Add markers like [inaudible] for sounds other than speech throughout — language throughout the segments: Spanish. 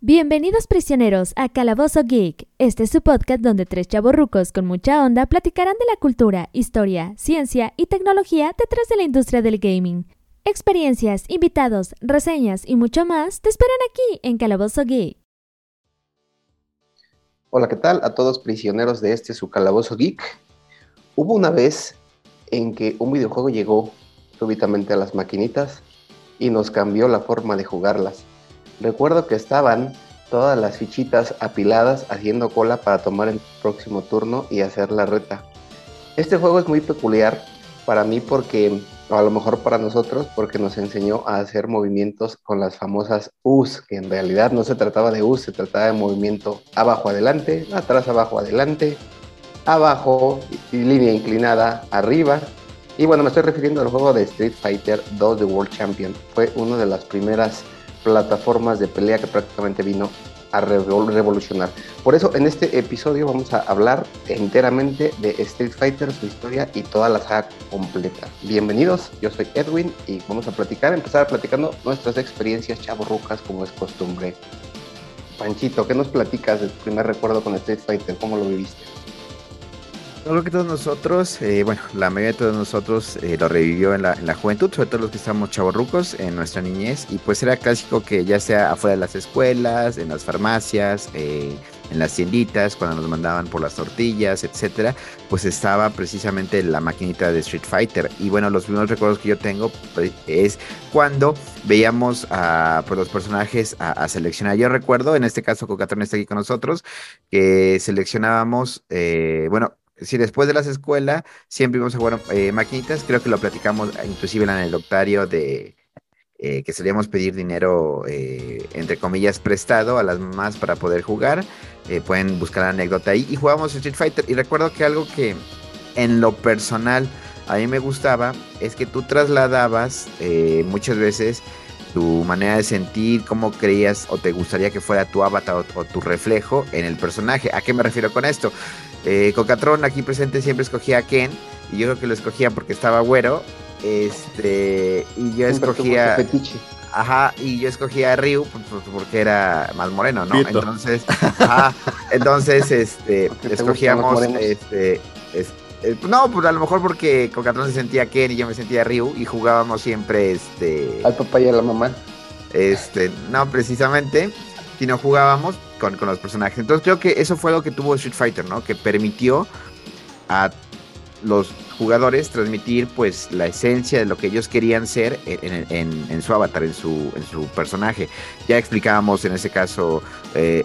Bienvenidos prisioneros a Calabozo Geek. Este es su podcast donde tres chavorrucos con mucha onda platicarán de la cultura, historia, ciencia y tecnología detrás de la industria del gaming. Experiencias, invitados, reseñas y mucho más te esperan aquí en Calabozo Geek. Hola, ¿qué tal a todos prisioneros de este su Calabozo Geek? Hubo una vez en que un videojuego llegó súbitamente a las maquinitas y nos cambió la forma de jugarlas. Recuerdo que estaban todas las fichitas apiladas haciendo cola para tomar el próximo turno y hacer la reta. Este juego es muy peculiar para mí porque, o a lo mejor para nosotros, porque nos enseñó a hacer movimientos con las famosas U's, que en realidad no se trataba de U's, se trataba de movimiento abajo adelante, atrás abajo adelante, abajo y línea inclinada arriba. Y bueno, me estoy refiriendo al juego de Street Fighter 2 The World Champion. Fue una de las primeras plataformas de pelea que prácticamente vino a revolucionar. Por eso en este episodio vamos a hablar enteramente de Street Fighter, su historia y toda la saga completa. Bienvenidos, yo soy Edwin y vamos a platicar, empezar platicando nuestras experiencias chavorrucas como es costumbre. Panchito, ¿qué nos platicas de primer recuerdo con Street Fighter? ¿Cómo lo viviste? Todo que todos nosotros, eh, bueno, la mayoría de todos nosotros eh, lo revivió en la, en la, juventud, sobre todo los que estamos chavorrucos en nuestra niñez, y pues era clásico que ya sea afuera de las escuelas, en las farmacias, eh, en las tienditas, cuando nos mandaban por las tortillas, etcétera, pues estaba precisamente la maquinita de Street Fighter. Y bueno, los primeros recuerdos que yo tengo pues, es cuando veíamos a pues, los personajes a, a, seleccionar. Yo recuerdo, en este caso, Cocatrón está aquí con nosotros, que seleccionábamos, bueno, si después de las escuelas siempre íbamos a jugar eh, maquinitas, creo que lo platicamos inclusive en el anecdotario de eh, que solíamos pedir dinero, eh, entre comillas, prestado a las mamás para poder jugar. Eh, pueden buscar la anécdota ahí. Y jugábamos Street Fighter. Y recuerdo que algo que en lo personal a mí me gustaba es que tú trasladabas eh, muchas veces tu manera de sentir, cómo creías o te gustaría que fuera tu avatar o tu reflejo en el personaje. ¿A qué me refiero con esto? Eh, Cocatron aquí presente siempre escogía a Ken y yo creo que lo escogía porque estaba güero. Este, y yo escogía. Ajá, y yo escogía a Ryu porque era más moreno, ¿no? Entonces, ajá, entonces, este, [laughs] escogíamos, este, es, eh, no, pues a lo mejor porque Cocatron se sentía Ken y yo me sentía Ryu y jugábamos siempre, este. Al papá y a la mamá. Este, no, precisamente, si no jugábamos con, los personajes. Entonces creo que eso fue lo que tuvo Street Fighter, ¿no? Que permitió a los jugadores transmitir pues la esencia de lo que ellos querían ser en, su avatar, en su, personaje. Ya explicábamos en ese caso eh,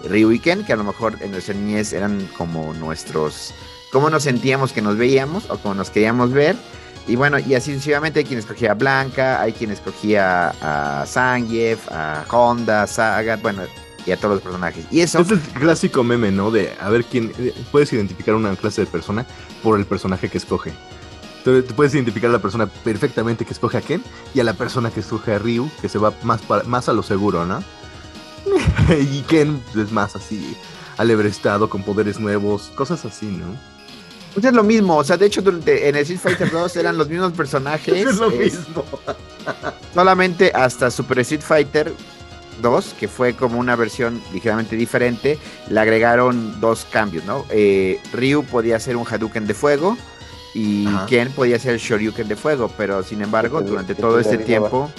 que a lo mejor en nuestra niñez eran como nuestros, cómo nos sentíamos que nos veíamos o cómo nos queríamos ver. Y bueno, y así sucesivamente hay quien escogía a Blanca, hay quien escogía a Zangief, a Honda, a Sagat, bueno, y a todos los personajes. Y eso. Es el clásico meme, ¿no? De a ver quién. Puedes identificar una clase de persona por el personaje que escoge. Entonces, tú puedes identificar a la persona perfectamente que escoge a Ken y a la persona que escoge a Ryu, que se va más, para, más a lo seguro, ¿no? [laughs] y Ken es más así, alebrestado, con poderes nuevos, cosas así, ¿no? Pues es lo mismo, o sea, de hecho en el Street Fighter 2 eran los mismos personajes. [laughs] es lo es, mismo. solamente hasta Super Street Fighter 2, que fue como una versión ligeramente diferente, le agregaron dos cambios, ¿no? Eh, Ryu podía hacer un Hadouken de fuego y ajá. Ken podía hacer el Shoryuken de fuego, pero sin embargo, durante todo este tiempo,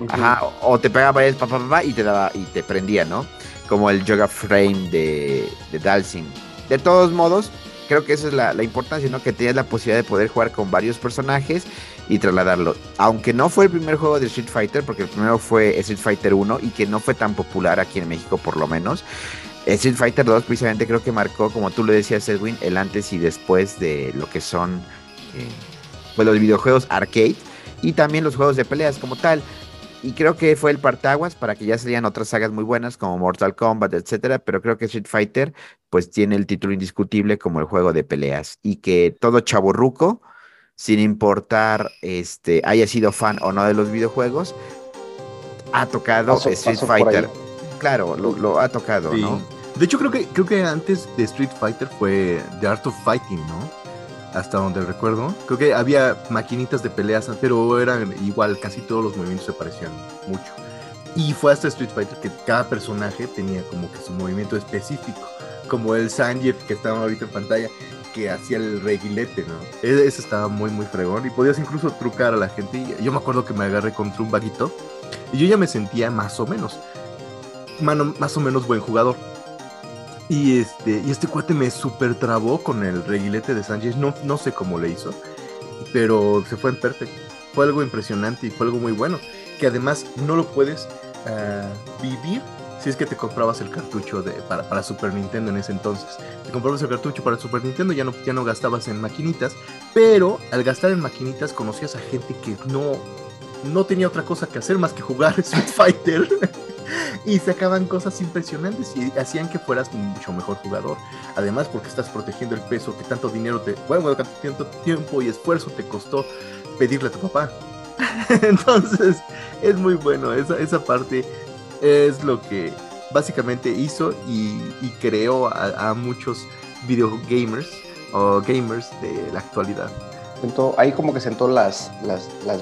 uh -huh. ajá, o te pegaba el papá, papá y te daba y te prendía, ¿no? Como el Yoga Frame de, de Dalsing. De todos modos, creo que esa es la, la importancia, ¿no? Que tenías la posibilidad de poder jugar con varios personajes y trasladarlo. Aunque no fue el primer juego de Street Fighter, porque el primero fue Street Fighter 1 y que no fue tan popular aquí en México por lo menos. Street Fighter 2 precisamente creo que marcó, como tú lo decías Edwin, el antes y después de lo que son eh, pues los videojuegos arcade y también los juegos de peleas como tal. Y creo que fue el partaguas para que ya salían otras sagas muy buenas como Mortal Kombat, etcétera. Pero creo que Street Fighter, pues tiene el título indiscutible como el juego de peleas. Y que todo chaborruco, sin importar este haya sido fan o no de los videojuegos, ha tocado paso, Street paso Fighter. Claro, lo, lo, ha tocado, sí. ¿no? De hecho, creo que, creo que antes de Street Fighter fue The Art of Fighting, ¿no? Hasta donde recuerdo. Creo que había maquinitas de peleas, pero eran igual, casi todos los movimientos se parecían mucho. Y fue hasta Street Fighter que cada personaje tenía como que su movimiento específico. Como el Sanji que estaba ahorita en pantalla, hacía el reguilete, ¿no? E-, ese estaba muy, muy fregón. Y podías incluso trucar a la gente. Yo me acuerdo que me agarré contra un vaguito. Y yo ya me sentía más o menos. Mano, más o menos buen jugador. Y este, y este cuate me super trabó con el reguilete de Sánchez. No, no sé cómo le hizo, pero se fue en perfecto. Fue algo impresionante y fue algo muy bueno. Que además no lo puedes ah, vivir si es que te comprabas el cartucho de, para, para, Super Nintendo en ese entonces. Te comprabas el cartucho para Super Nintendo, ya no, ya no gastabas en maquinitas, pero al gastar en maquinitas conocías a gente que no, no tenía otra cosa que hacer más que jugar [laughs] Street Fighter. y sacaban cosas impresionantes y hacían que fueras mucho mejor jugador. Además, porque estás protegiendo el peso que tanto dinero te, bueno, tanto tiempo y esfuerzo te costó pedirle a tu papá. [laughs] Entonces, es muy bueno. Esa, esa parte es lo que básicamente hizo y, creó a, muchos videogamers o gamers de la actualidad ahí como que sentó las,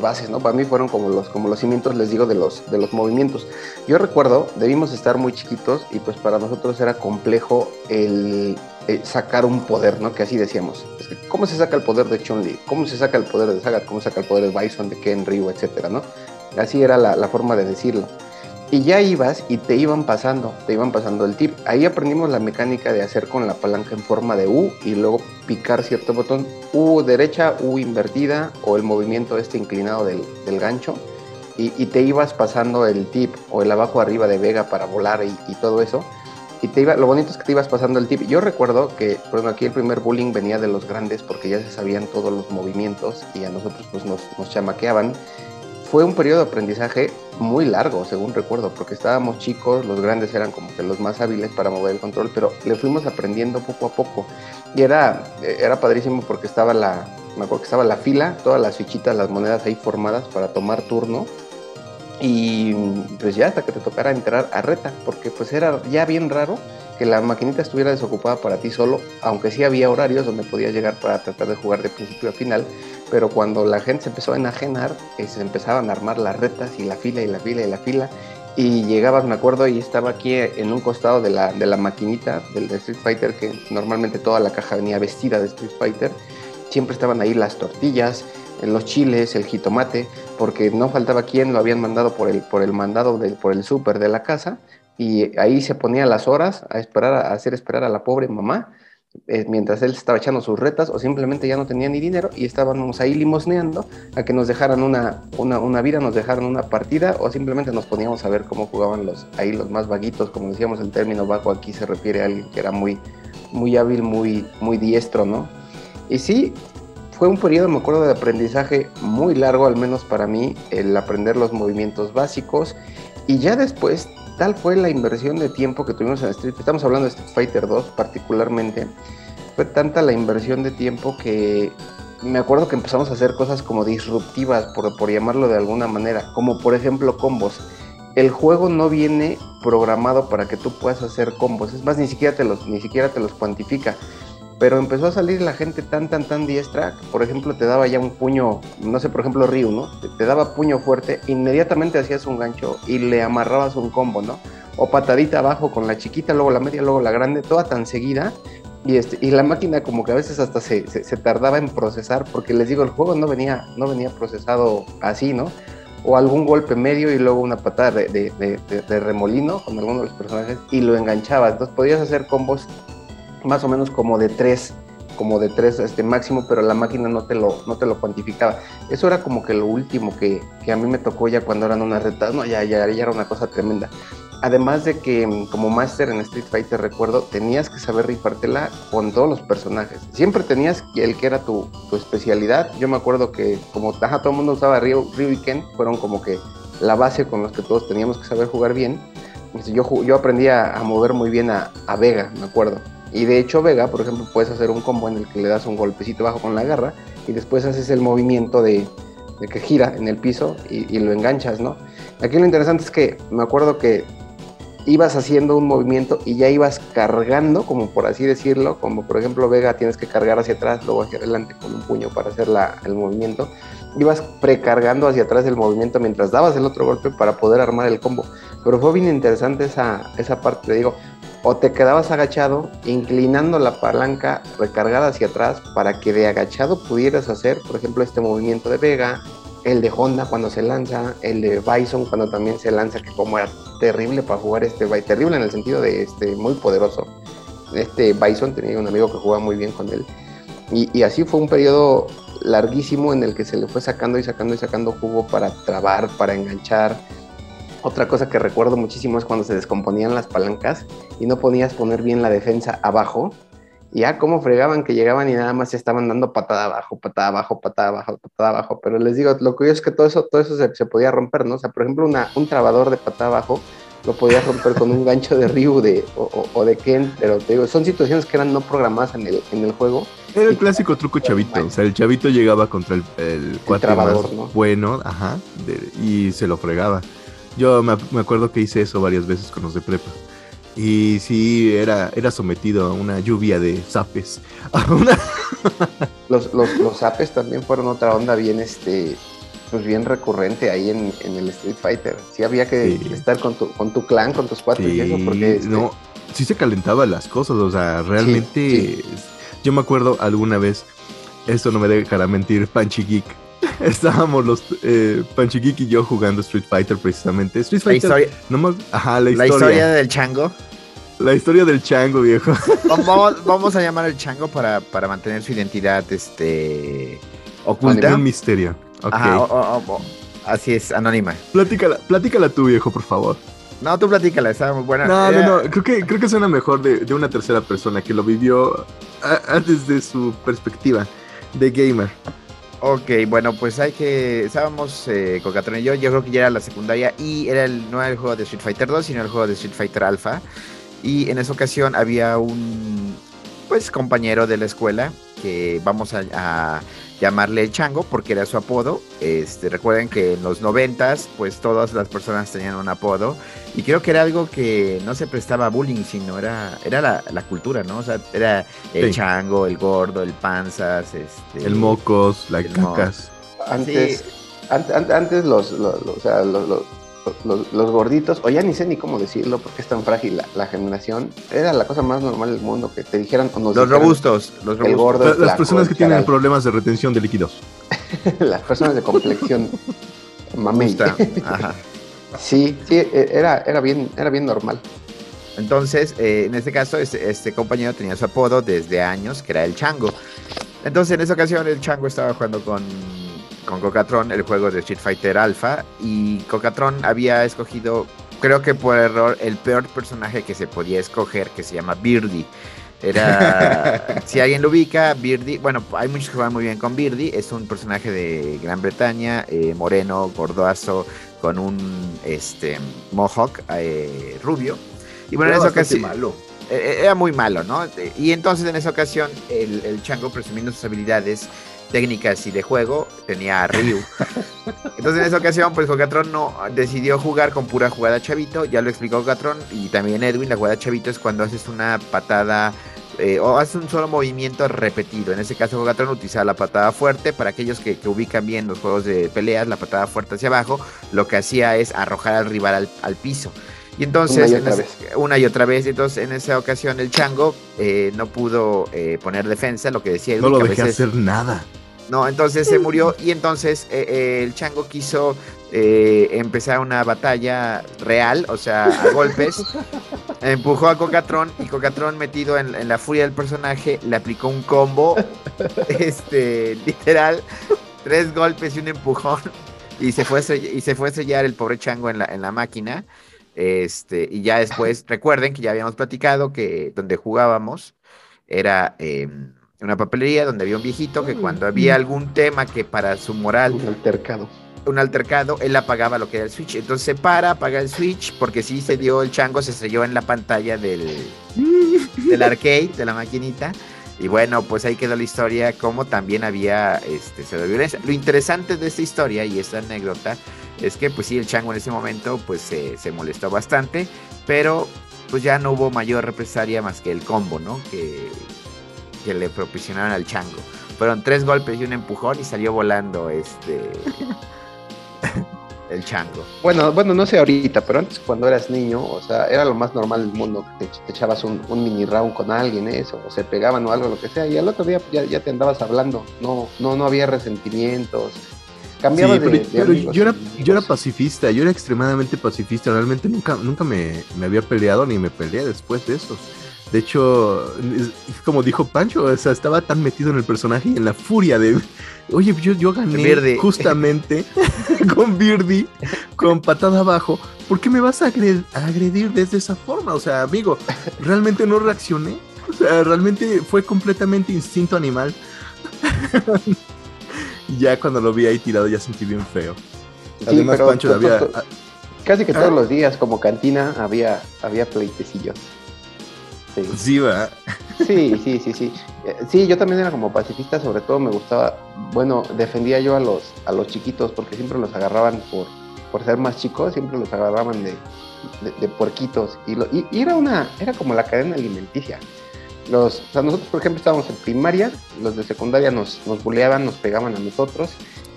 bases, ¿no? Para mí fueron como los, cimientos, les digo, de los, movimientos. Yo recuerdo, debimos estar muy chiquitos y pues para nosotros era complejo el, sacar un poder, ¿no? Que así decíamos. ¿Cómo se saca el poder de Chun-Li? ¿Cómo se saca el poder de Sagat? ¿Cómo se saca el poder de Bison, de Ken, Ryu, etcétera, ¿no? Así era la forma de decirlo y ya ibas y te iban pasando, te iban pasando el tip. Ahí aprendimos la mecánica de hacer con la palanca en forma de U y luego picar cierto botón, U derecha, U invertida o el movimiento este inclinado del, del gancho y, y, te ibas pasando el tip o el abajo arriba de Vega para volar y, y, todo eso. Y te iba, lo bonito es que te ibas pasando el tip. Yo recuerdo que, bueno, aquí el primer bullying venía de los grandes porque ya se sabían todos los movimientos y a nosotros pues nos, nos chamaqueaban fue un periodo de aprendizaje muy largo, según recuerdo, porque estábamos chicos, los grandes eran como que los más hábiles para mover el control, pero le fuimos aprendiendo poco a poco. Y era, era padrísimo porque estaba la, me acuerdo que estaba la fila, todas las fichitas, las monedas ahí formadas para tomar turno. Y pues ya hasta que te tocara entrar a reta, porque pues era ya bien raro que la maquinita estuviera desocupada para ti solo, aunque sí había horarios donde podías llegar para tratar de jugar de principio a final, pero cuando la gente se empezó a enajenar, eh, se empezaban a armar las retas y la fila y la fila y la fila, y llegabas, me acuerdo, y estaba aquí en un costado de la, de la maquinita del de Street Fighter, que normalmente toda la caja venía vestida de Street Fighter, siempre estaban ahí las tortillas, los chiles, el jitomate, porque no faltaba quien lo habían mandado por el, por el mandado, del, por el súper de la casa, y ahí se ponía las horas a esperar, a hacer esperar a la pobre mamá, eh, mientras él estaba echando sus retas o simplemente ya no tenía ni dinero y estábamos ahí limosneando a que nos dejaran una, una, vida, nos dejaran una partida o simplemente nos poníamos a ver cómo jugaban los, ahí los más vaguitos, como decíamos el término vago aquí se refiere a alguien que era muy, muy hábil, muy, muy diestro, ¿no? Y sí, fue un periodo, me acuerdo, de aprendizaje muy largo, al menos para mí, el aprender los movimientos básicos y ya después tal fue la inversión de tiempo que tuvimos en Street, estamos hablando de Street Fighter 2 particularmente, fue tanta la inversión de tiempo que me acuerdo que empezamos a hacer cosas como disruptivas, por, por llamarlo de alguna manera, como por ejemplo combos. El juego no viene programado para que tú puedas hacer combos, es más, ni siquiera te los, ni siquiera te los cuantifica pero empezó a salir la gente tan, tan, tan diestra, por ejemplo, te daba ya un puño, no sé, por ejemplo, Ryu, ¿no? Te, daba puño fuerte, inmediatamente hacías un gancho y le amarrabas un combo, ¿no? O patadita abajo con la chiquita, luego la media, luego la grande, toda tan seguida. Y, este, y la máquina como que a veces hasta se, se, tardaba en procesar, porque les digo, el juego no venía, no venía procesado así, ¿no? O algún golpe medio y luego una patada de, de, de remolino con alguno de los personajes y lo enganchabas. Entonces podías hacer combos más o menos como de tres como de tres este máximo, pero la máquina no te lo, no te lo cuantificaba. Eso era como que lo último que, que a mí me tocó ya cuando eran unas retas, no, ya, ya, era una cosa tremenda. Además de que mm, como máster en Street Fighter recuerdo, tenías que saber rifártela con todos los personajes. Siempre tenías el que era tu, tu especialidad. Yo me acuerdo que como taja todo el mundo usaba Ryu, Ryu y Ken, fueron como que la base con los que todos teníamos que saber jugar bien. Yo, yo aprendí a, mover muy bien a Vega, me acuerdo y de hecho Vega, por ejemplo, puedes hacer un combo en el que le das un golpecito bajo con la garra y después haces el movimiento de, que gira en el piso y, lo enganchas, ¿no? Aquí lo interesante es que me acuerdo que ibas haciendo un movimiento y ya ibas cargando, como por así decirlo, como por ejemplo Vega tienes que cargar hacia atrás, luego hacia adelante con un puño para hacer la, el movimiento, ibas precargando hacia atrás el movimiento mientras dabas el otro golpe para poder armar el combo. Pero fue bien interesante esa, esa parte, te digo, o te quedabas agachado, inclinando la palanca recargada hacia atrás para que de agachado pudieras hacer, por ejemplo, este movimiento de Vega, el de Honda cuando se lanza, el de Bison cuando también se lanza, que como era terrible para jugar este terrible en el sentido de este muy poderoso. Este Bison tenía un amigo que jugaba muy bien con él. Y, así fue un periodo larguísimo en el que se le fue sacando y sacando y sacando jugo para trabar, para enganchar. Otra cosa que recuerdo muchísimo es cuando se descomponían las palancas y no podías poner bien la defensa abajo ya cómo fregaban que llegaban y nada más se estaban dando patada abajo, patada abajo, patada abajo, patada abajo. Pero les digo, lo curioso es que todo eso, todo eso se, podía romper, ¿no? O sea, por ejemplo, una, un trabador de patada abajo lo podías romper con un gancho de Ryu de, o, de Ken, pero te digo, son situaciones que eran no programadas en el, en el juego. Era el clásico truco chavito, o sea, el chavito llegaba contra el, el, trabador, ¿no? bueno, ajá, y se lo fregaba. Yo me, me acuerdo que hice eso varias veces con los de prepa. Y sí, era, era sometido a una lluvia de zapes. [laughs] los, los, los zapes también fueron otra onda bien, este, pues bien recurrente ahí en, el Street Fighter. Sí había que estar con tu, con tu clan, con tus cuates y eso, porque... Este no, sí se calentaban las cosas, o sea, realmente... Yo me acuerdo alguna vez, eso no me dejará mentir, Panchi Geek. [laughs] Estábamos los eh, y yo jugando Street Fighter precisamente. Street Fighter. La historia, ajá, la historia. La historia del chango. La historia del chango, viejo. [laughs] Vamos, a llamar al chango para, mantener su identidad este, oculta. Un misterio. así es, anónima. Platícala, platícala tú, viejo, por favor. No, tú platícala, está muy buena. No, no, no, creo que, creo que suena mejor de, una tercera persona que lo vivió antes de su perspectiva de gamer. Ok, bueno, pues hay que. Estábamos eh, con Catron y yo. Yo creo que ya era la secundaria y era el, no era el juego de Street Fighter 2, sino el juego de Street Fighter Alpha. Y en esa ocasión había un pues compañero de la escuela que vamos a, llamarle el chango porque era su apodo. Este, recuerden que en los noventas pues todas las personas tenían un apodo y creo que era algo que no se prestaba a bullying, sino era, era la, cultura, ¿no? O sea, era el chango, el gordo, el panzas, este, el mocos, la cacas. Antes, antes, los, o sea, los los, gorditos, o ya ni sé ni cómo decirlo porque es tan frágil la, generación, era la cosa más normal del mundo que te dijeran los robustos, los robustos. las personas que tienen problemas de retención de líquidos. [laughs] las personas de complexión [laughs] mami. [laughs] sí, sí, e, era, era, bien, era bien normal. Entonces, eh, en este caso, este, este, compañero tenía su apodo desde años, que era el Chango. Entonces, en esa ocasión, el Chango estaba jugando con con Cocatron el juego de Street Fighter Alpha y Cocatron había escogido, creo que por error, el peor personaje que se podía escoger, que se llama Birdie. Era, [laughs] si alguien lo ubica, Birdie, bueno, hay muchos que juegan muy bien con Birdie, es un personaje de Gran Bretaña, eh, moreno, gordoazo, con un este, mohawk eh, rubio. Y bueno, en esa ocasión... Malo. Eh, era muy malo, ¿no? Y entonces en esa ocasión el, el chango, presumiendo sus habilidades, técnicas y de juego, tenía a Ryu. [laughs] Entonces en esa ocasión, pues Jocatron no decidió jugar con pura jugada chavito, ya lo explicó Jocatron y también Edwin, la jugada chavito es cuando haces una patada eh, o haces un solo movimiento repetido. En ese caso Jocatron utilizaba la patada fuerte, para aquellos que, ubican bien los juegos de peleas, la patada fuerte hacia abajo, lo que hacía es arrojar al rival al, piso. Y entonces, una y, otra vez. Entonces, en esa ocasión, el chango eh, no pudo eh, poner defensa, lo que decía Edwin. No lo dejé hacer nada. No, entonces se murió y entonces eh, eh, el chango quiso eh, empezar una batalla real, o sea, a [laughs] golpes. Empujó a Cocatron y Cocatron metido en, la furia del personaje le aplicó un combo, [laughs] este, literal, tres golpes y un empujón y se fue a estrellar, y se fue a estrellar el pobre chango en la, en la máquina. Este, y ya después, recuerden que ya habíamos platicado que donde jugábamos era em, una papelería donde había un viejito que cuando había algún tema que para su moral... Un altercado. Un altercado, él apagaba lo que era el switch. Entonces se para, apaga el switch, porque sí se dio el chango, se estrelló en la pantalla del, [laughs] del arcade, de la maquinita. Y bueno, pues ahí quedó la historia, como también había este, violencia. Lo interesante de esta historia y esta anécdota es que pues sí, el chango en ese momento pues se molestó bastante, pero pues ya no hubo mayor represalia más que el combo, ¿no? Que, que le proporcionaron al chango. Fueron tres golpes y un empujón y salió volando este [laughs] el chango. Bueno, bueno, no sé ahorita, pero antes cuando eras niño, o sea, era lo más normal del mundo, te, te echabas un, mini round con alguien, eso, o se pegaban o algo, lo que sea, y al otro día ya, ya te andabas hablando, no, no, no había resentimientos, Cambiaba de, pero, yo, era, yo era pacifista, yo era extremadamente pacifista, realmente nunca, nunca me, me había peleado ni me peleé después de eso. De hecho, como dijo Pancho, o sea, estaba tan metido en el personaje y en la furia de, oye, yo, yo gané justamente [laughs] con Birdie, con patada abajo, ¿por qué me vas a agredir desde esa forma? O sea, amigo, realmente no reaccioné, o sea, realmente fue completamente instinto animal. [laughs] y ya cuando lo vi ahí tirado ya sentí bien feo. Además, Pancho había... Casi que todos ¿Ah? los días, como cantina, había, había pleitecillos. Sí, va. Sí, [laughs] sí, sí, sí. Eh, sí, yo también era como pacifista, sobre todo me gustaba, bueno, defendía yo a los, a los chiquitos porque siempre los agarraban por, por ser más chicos, siempre los agarraban de, de, puerquitos. Y, y, era una, era como la cadena alimenticia. Los, o sea, nosotros, por ejemplo, estábamos en primaria, los de secundaria nos, nos buleaban, nos pegaban a nosotros,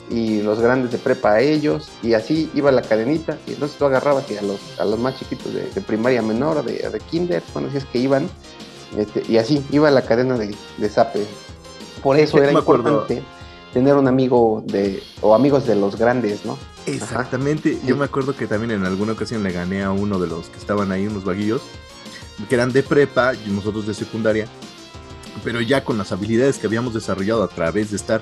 y los grandes de prepa a ellos, y así iba la cadenita, y entonces tú agarrabas a los, a los más chiquitos de, primaria menor, de, de kinder, bueno, si es que iban, este, y así iba la cadena de, de zape. Por eso era importante tener un amigo de, o amigos de los grandes, ¿no? Exactamente, yo me acuerdo que también en alguna ocasión le gané a uno de los que estaban ahí, unos vaguillos, que eran de prepa y nosotros de secundaria, pero ya con las habilidades que habíamos desarrollado a través de estar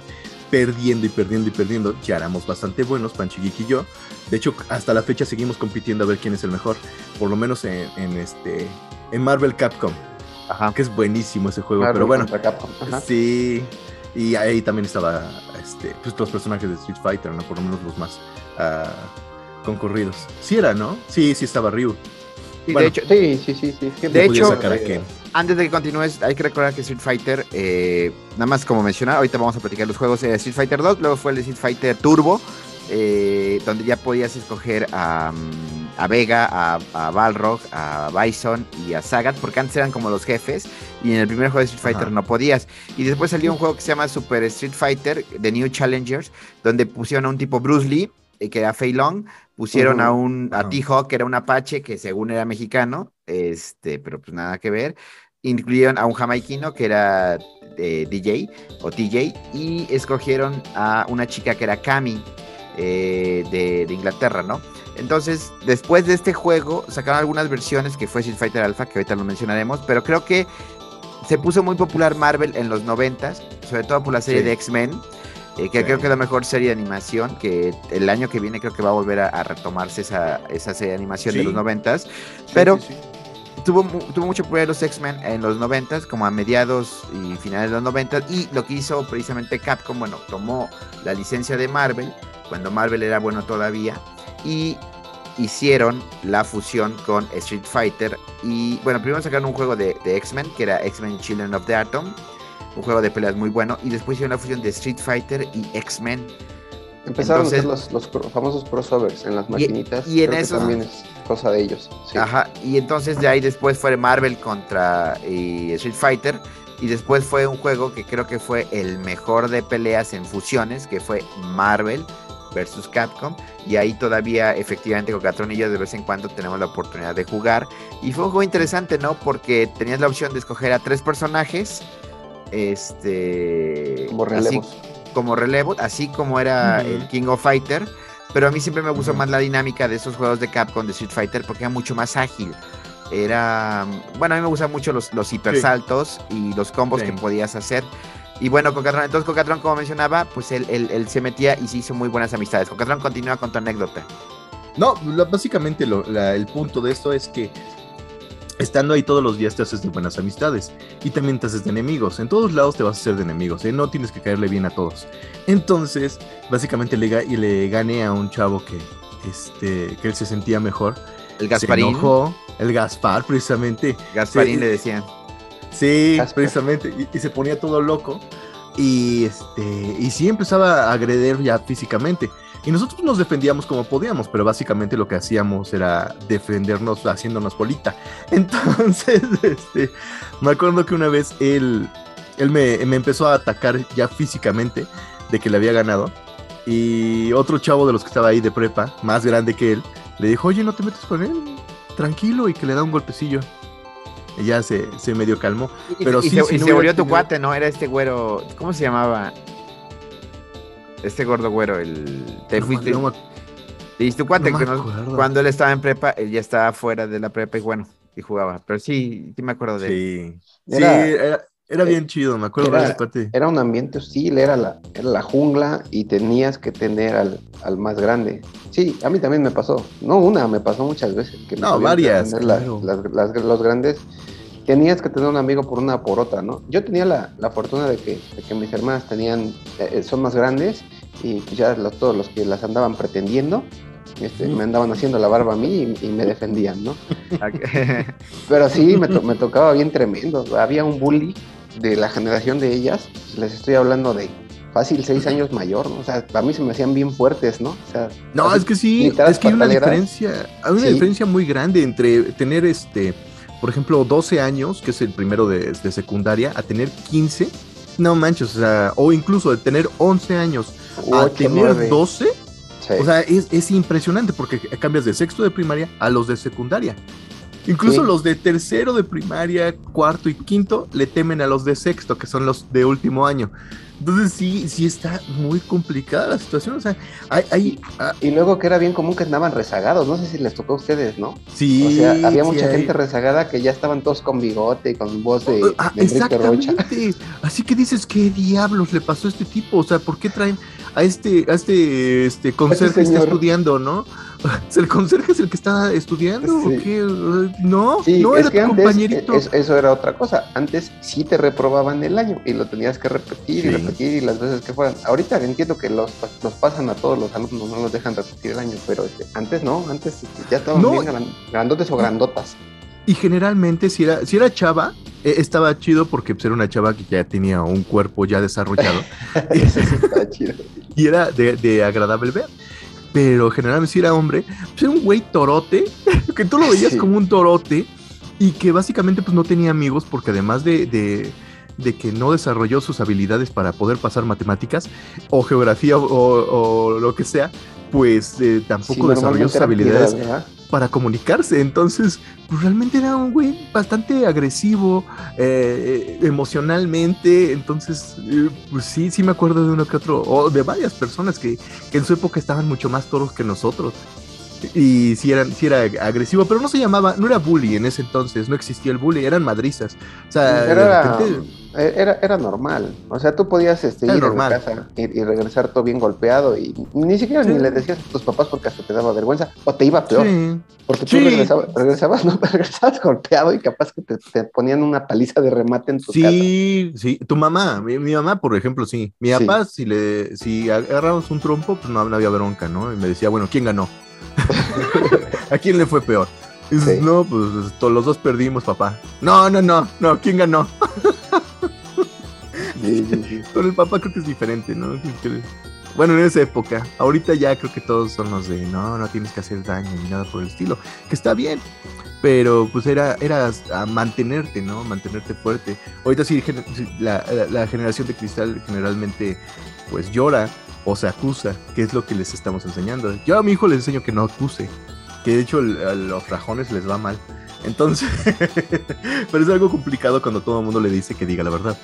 perdiendo y perdiendo y perdiendo, ya éramos bastante buenos, Panchigik y yo. De hecho, hasta la fecha seguimos compitiendo a ver quién es el mejor, por lo menos en, este en Marvel Capcom. Ajá. Que es buenísimo ese juego, pero bueno. Sí. Y ahí también estaba este, pues, los personajes de Street Fighter, ¿no? Por lo menos los más uh, concurridos. Sí era, ¿no? Sí, sí estaba Ryu de hecho, sí, sí, sí, sí. De hecho, eh, antes de que continúes, hay que recordar que Street Fighter, eh, nada más como mencionaba, ahorita vamos a platicar los juegos de Street Fighter 2, luego fue el Street Fighter Turbo, eh, donde ya podías escoger a, mm, Vega, a, Balrog, a Bison y a Sagat, porque antes eran como los jefes, y en el primer juego de Street Fighter no podías. Y después salió un juego que se llama Super Street Fighter, The New Challengers, donde pusieron a un tipo Bruce Lee, que era Fei Long, Pusieron a un a T-Hawk, que era un apache, que según era mexicano, este, pero pues nada que ver. Incluyeron a un jamaiquino que era eh, DJ o TJ y escogieron a una chica que era Cami eh, de, Inglaterra, ¿no? Entonces, después de este juego, sacaron algunas versiones que fue Street Fighter Alpha, que ahorita lo mencionaremos, pero creo que se puso muy popular Marvel en los noventas, sobre todo por la serie de X-Men. Eh, que creo que es la mejor serie de animación, que el año que viene creo que va a volver a, retomarse esa, esa, serie de animación de los noventas, pero tuvo, tuvo mucho poder los X-Men en los noventas, como a mediados y finales de los noventas, y lo que hizo precisamente Capcom, bueno, tomó la licencia de Marvel, cuando Marvel era bueno todavía, y hicieron la fusión con Street Fighter, y bueno, primero sacaron un juego de, de X-Men, que era X-Men Children of the Atom, un juego de peleas muy bueno. Y después hicieron la fusión de Street Fighter y X-Men. Empezaron a hacer los, famosos crossovers en las maquinitas. Y, en eso también es cosa de ellos. Ajá. Y entonces de ahí después fue Marvel contra Street Fighter. Y después fue un juego que creo que fue el mejor de peleas en fusiones, que fue Marvel versus Capcom. Y ahí todavía, efectivamente, con Catron y yo de vez en cuando tenemos la oportunidad de jugar. Y fue un juego interesante, ¿no? Porque tenías la opción de escoger a tres personajes este como relevos. Así, como relevo, así como era el King of Fighter, pero a mí siempre me gustó más la dinámica de esos juegos de Capcom de Street Fighter porque era mucho más ágil. Era, bueno, a mí me gustan mucho los, los hipersaltos y los combos que podías hacer. Y bueno, Cocatron, entonces Cocatron, como mencionaba, pues él, él, se metía y se hizo muy buenas amistades. Cocatron continúa con tu anécdota. No, básicamente el punto de esto es que estando ahí todos los días te haces de buenas amistades y también te haces de enemigos. En todos lados te vas a hacer de enemigos, ¿eh? no tienes que caerle bien a todos. Entonces, básicamente le, le gané a un chavo que, este, que él se sentía mejor. El Gasparín. el Gaspar, precisamente. Gasparín le decían. Sí, precisamente. Y, y se ponía todo loco. Y este. Y sí empezaba a agredir ya físicamente. Y nosotros nos defendíamos como podíamos, pero básicamente lo que hacíamos era defendernos haciéndonos bolita. [laughs] Entonces, este, me acuerdo que una vez él, él me, me empezó a atacar ya físicamente de que le había ganado. Y otro chavo de los que estaba ahí de prepa, más grande que él, le dijo, oye, no te metas con él, tranquilo, y que le da un golpecillo. Y ya se, se medio calmó. Y, Pero y sí, se, si y no se volvió tu cuate, ¿no? Era este güero. ¿Cómo se llamaba? Este gordo güero, el. Te No, fuiste. no tu cuate, no que cuando él estaba en prepa, él ya estaba fuera de la prepa y bueno, y jugaba. Pero sí, sí me acuerdo de él. Sí, Era- sí, era, era bien chido, me acuerdo de era- ese cuate. Era un ambiente hostil, era la, era la jungla y tenías que tener al, al más grande. Sí, a mí también me pasó. No una, me pasó muchas veces. Que No, varias, defender la- claro. las- las- los grandes. Tenías que tener un amigo por una o por otra, ¿no? Yo tenía la, la fortuna de que, de que mis hermanas tenían, eh, son más grandes y pues ya los- todos los que las andaban pretendiendo, este, me andaban haciendo la barba a mí y, y me defendían, ¿no? [laughs] Pero sí, me, to- me tocaba bien tremendo. Había un bully de la generación de ellas, les estoy hablando de fácil seis años mayor, ¿no? O sea, para mí se me hacían bien fuertes, ¿no? O sea, No, así, es que sí, es que hay una diferencia, hay una Sí. diferencia muy grande entre tener este, por ejemplo, 12 años, que es el primero de, de secundaria, a tener 15. No manches, o sea, o incluso de tener 11 años a tener nueve. 12, Sí. o sea, es, es impresionante porque cambias de sexto de primaria a los de secundaria. Incluso Sí. los de tercero de primaria, cuarto y quinto le temen a los de sexto, que son los de último año. Entonces sí, sí está muy complicada la situación. O sea, hay, hay ah, Y luego que era bien común que andaban rezagados, no sé si les tocó a ustedes, ¿no? sí, o sea, había sí mucha hay. gente rezagada que ya estaban todos con bigote y con voz de, Ah, de Enrique Rocha. exactamente. Así que dices, ¿qué diablos le pasó a este tipo? O sea, ¿por qué traen a este, a este, este conserje que está estudiando, no? [laughs] ¿El conserje es el que está estudiando? ¿O qué? No, Sí, no es era que tu antes compañerito. es- eso era otra cosa. Antes sí te reprobaban el año y lo tenías que repetir Sí. y repetir y las veces que fueran. Ahorita entiendo que los, los pasan a todos los alumnos, no los dejan repetir el año, pero este, antes no, antes este, ya estaban No. bien gran- grandotes o grandotas. Y generalmente, si era, si era chava, eh, estaba chido porque pues, era una chava que ya tenía un cuerpo ya desarrollado Eso [laughs] sí está chido. [laughs] y era de, de agradable ver. Pero generalmente, si era hombre, pues era un güey torote, [laughs] que tú lo veías Sí. como un torote y que básicamente pues no tenía amigos porque además de, de- de que no desarrolló sus habilidades para poder pasar matemáticas o geografía o, o lo que sea, pues eh, tampoco Sí, desarrolló sus habilidades para comunicarse. Entonces, pues realmente era un güey bastante agresivo eh, eh, emocionalmente. Entonces, eh, pues sí, sí me acuerdo de uno que otro, o de varias personas que, que en su época estaban mucho más toros que nosotros. Y sí, eran, sí era agresivo, pero no se llamaba, no era bully en ese entonces, no existía el bully, eran madrizas. O sea, Era, repente- eh, era, era normal. O sea, tú podías este, ir normal. a casa y, y regresar todo bien golpeado y ni siquiera Sí. ni le decías a tus papás porque hasta te daba vergüenza o te iba peor. Sí. Porque tú Sí. regresabas, regresabas, [laughs] no, regresabas golpeado y capaz que te, te ponían una paliza de remate en tu casa. Sí, sí, tu mamá, mi, mi mamá, por ejemplo, sí. Mi papá, si le, si agarramos un trompo, pues no, no había bronca, ¿no? Y me decía, bueno, ¿quién ganó? [laughs] ¿A quién le fue peor? Y dices, Sí. no, pues to- los dos perdimos, papá. No, no, no, no, ¿quién ganó? [laughs] Sí, sí, sí. Con el papá creo que es diferente, ¿no? Bueno, en esa época, ahorita ya creo que todos son los de, no, no tienes que hacer daño ni nada por el estilo, que está bien, pero pues era, era a mantenerte, ¿no? Mantenerte fuerte. Ahorita sí, gen- sí, la, la- la generación de cristal generalmente pues llora o se acusa, que es lo que les estamos enseñando. Yo a mi hijo les enseño que no acuse, que de hecho a los rajones les va mal. Entonces, [laughs] pero es algo complicado cuando todo el mundo le dice que diga la verdad.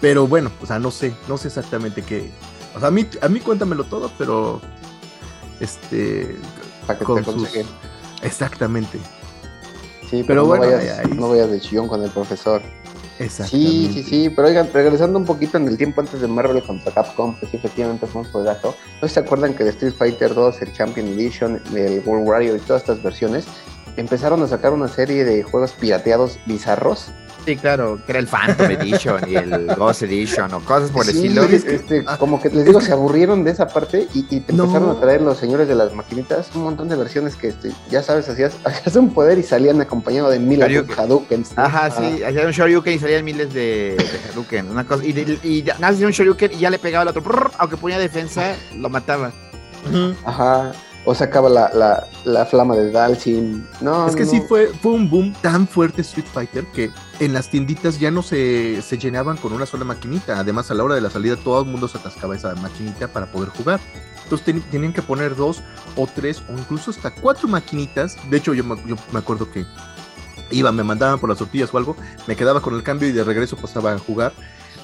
Pero bueno, o sea, no sé, no sé exactamente qué. O sea, a mí, a mí cuéntamelo todo, pero. Este. Para que Con te sus-. Exactamente. Sí, pero pero, bueno, no, vayas, ahí- no vayas de chillón con el profesor. Sí, sí, sí, pero oigan, regresando un poquito en el tiempo antes de Marvel contra Capcom, que sí, efectivamente fue un juegazo. ¿No se acuerdan que de Street Fighter 2, el Champion Edition, el World Warrior y todas estas versiones empezaron a sacar una serie de juegos pirateados bizarros Sí, claro, que era el Phantom Edition y el [laughs] Ghost Edition o cosas por el Sí, estilo. es que, este, como que les digo, se aburrieron de esa parte y, y te No. empezaron a traer los señores de las maquinitas un montón de versiones que, este, ya sabes, hacías, [laughs] hacías un poder y salían acompañado de mil Hadouken. Ajá, Ah, sí, hacía un Shoryuken y salían miles de, de Hadouken, una cosa, y, de- y ya, nada, hacía un Shoryuken y ya le pegaba al otro, prrr, aunque ponía defensa, lo mataba. Ajá. O sacaba la, la, la flama de Dalsim. No, Es que no, sí fue, fue un boom tan fuerte Street Fighter que en las tienditas ya no se, se llenaban con una sola maquinita. Además, a la hora de la salida todo el mundo se atascaba esa maquinita para poder jugar. Entonces ten- tenían que poner dos o tres o incluso hasta cuatro maquinitas. De hecho, yo me, yo me acuerdo que iba, me mandaban por las tortillas o algo, me quedaba con el cambio y de regreso pasaba a jugar.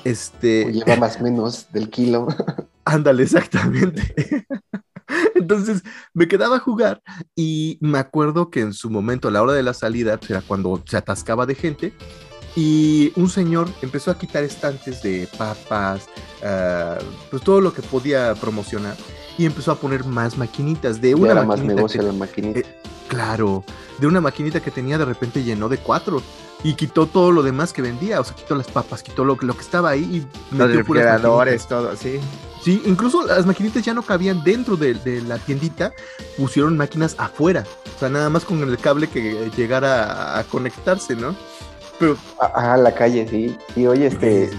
Este, O llevabas menos del kilo. [laughs] Ándale, exactamente. [laughs] [laughs] Entonces me quedaba a jugar y me acuerdo que en su momento, a la hora de la salida, era cuando se atascaba de gente, y un señor empezó a quitar estantes de papas, ah, pues todo lo que podía promocionar, y empezó a poner más maquinitas. De Ya una era más negocio que- la maquinita. eh, claro, de una maquinita que tenía de repente llenó de cuatro. Y quitó todo lo demás que vendía, o sea, quitó las papas, quitó lo, que- lo que estaba ahí y Los refrigeradores, todo, sí. Sí, incluso las maquinitas ya no cabían dentro de, de la tiendita, pusieron máquinas afuera, o sea, nada más con el cable que llegara a, a conectarse, ¿no? Pero, Ajá, la calle, sí. Y oye, este,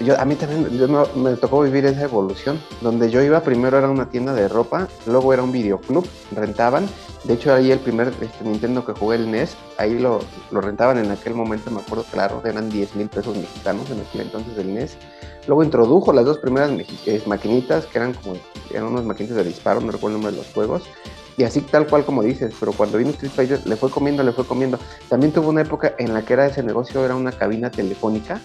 yo, a mí también yo no- me tocó vivir esa evolución, donde yo iba primero era una tienda de ropa, luego era un videoclub, rentaban. De hecho, ahí el primer este, Nintendo que jugué, el NES, ahí lo, lo rentaban en aquel momento, me acuerdo claro, eran 10 mil pesos mexicanos en aquel entonces el NES. Luego introdujo las dos primeras maquinitas, que eran como, eran unas maquinitas de disparo, no recuerdo el nombre de los juegos. Y así tal cual como dices, pero cuando vino Street Fighter le fue comiendo, le fue comiendo. También tuvo una época en la que era ese negocio, era una cabina telefónica,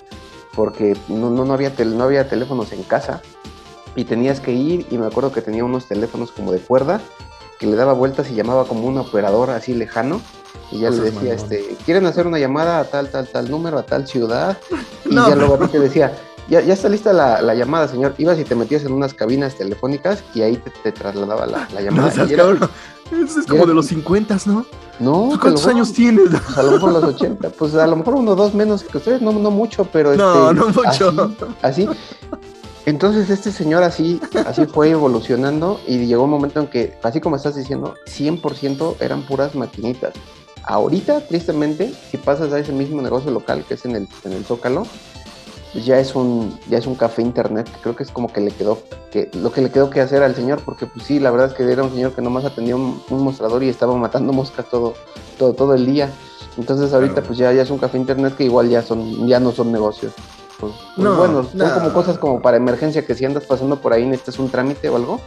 porque no, no, no, había, no había teléfonos en casa y tenías que ir y me acuerdo que tenía unos teléfonos como de cuerda que le daba vueltas y llamaba como un operador así lejano y ya No le decía, este, quieren hacer una llamada a tal, tal, tal número, a tal ciudad [laughs] y No, ya luego te decía, ya, ya está lista la, la llamada, señor. Ibas y te metías en unas cabinas telefónicas y ahí te, te trasladaba la, la no llamada. seas Y era- cabrón. Eso es como era- de los 50, ¿no? no, lo ¿Cuántos años tienes? Pues [laughs] a lo mejor los 80, pues a lo mejor uno o dos menos que ustedes, no, no mucho, pero No, este, no mucho. Así, así. Entonces este señor así, así [laughs] fue evolucionando y llegó un momento en que, así como estás diciendo, 100% eran puras maquinitas. Ahorita, tristemente, si pasas a ese mismo negocio local que es en el, en el Zócalo, pues ya es un ya es un café internet que creo que es como que le quedó que lo que le quedó que hacer al señor porque pues sí la verdad es que era un señor que nomás atendía un, un mostrador y estaba matando moscas todo todo todo el día entonces ahorita Claro. pues ya, ya es un café internet que igual ya son ya no son negocios pues, No, bueno son no. como cosas como para emergencia que si andas pasando por ahí necesitas un trámite o algo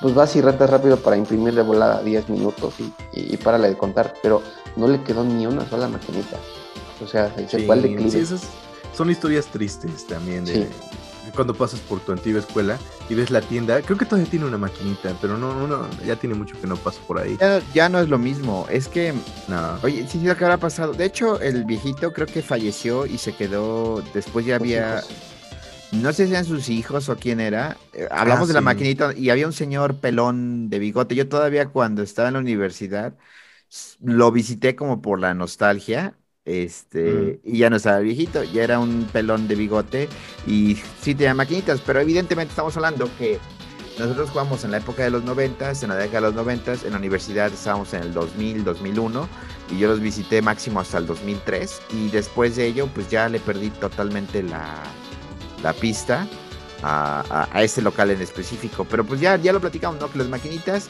pues vas y rentas rápido para imprimir de volada 10 minutos y, y, y párale de contar pero no le quedó ni una sola maquinita o sea se, se fue al declive sí, esas son historias tristes también de Sí. Cuando pasas por tu antigua escuela y ves la tienda, creo que todavía tiene una maquinita, pero no, no, ya tiene mucho que no paso por ahí. Ya, ya no es lo mismo, es que, No. oye, sí, sí, lo que habrá pasado. De hecho, el viejito creo que falleció y se quedó, después ya había, no sé si eran sus hijos o quién era. eh, Hablamos Ah, de la sí. maquinita y había un señor pelón de bigote. Yo todavía cuando estaba en la universidad lo visité como por la nostalgia. Este, y ya no estaba viejito, ya era un pelón de bigote y sí tenía maquinitas, pero evidentemente estamos hablando que nosotros jugamos en la época de los 90, en la década de los 90, en la universidad estábamos en el 2000, 2001 y yo los visité máximo hasta el 2003 y después de ello pues ya le perdí totalmente la, la pista a, a, a ese local en específico. Pero pues ya, ya lo platicamos, ¿no? Que las maquinitas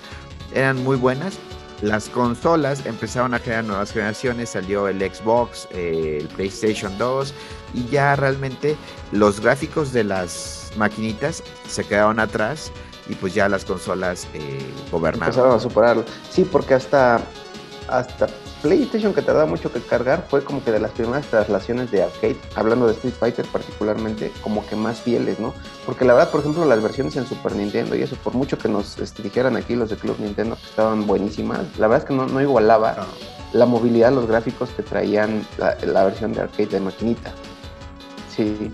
eran muy buenas. Las consolas empezaron a crear nuevas generaciones, salió el Xbox, el PlayStation 2 y ya realmente los gráficos de las maquinitas se quedaron atrás y pues ya las consolas eh, gobernaron. empezaron a superarlo. Sí, porque hasta, hasta PlayStation, que tardaba mucho que cargar, fue como que de las primeras traslaciones de arcade, hablando de Street Fighter particularmente, como que más fieles, ¿no? Porque la verdad, por ejemplo, las versiones en Super Nintendo y eso, por mucho que nos este, dijeran aquí los de Club Nintendo que estaban buenísimas, la verdad es que no, no igualaba No. la movilidad, los gráficos que traían la, la versión de arcade de maquinita. Sí.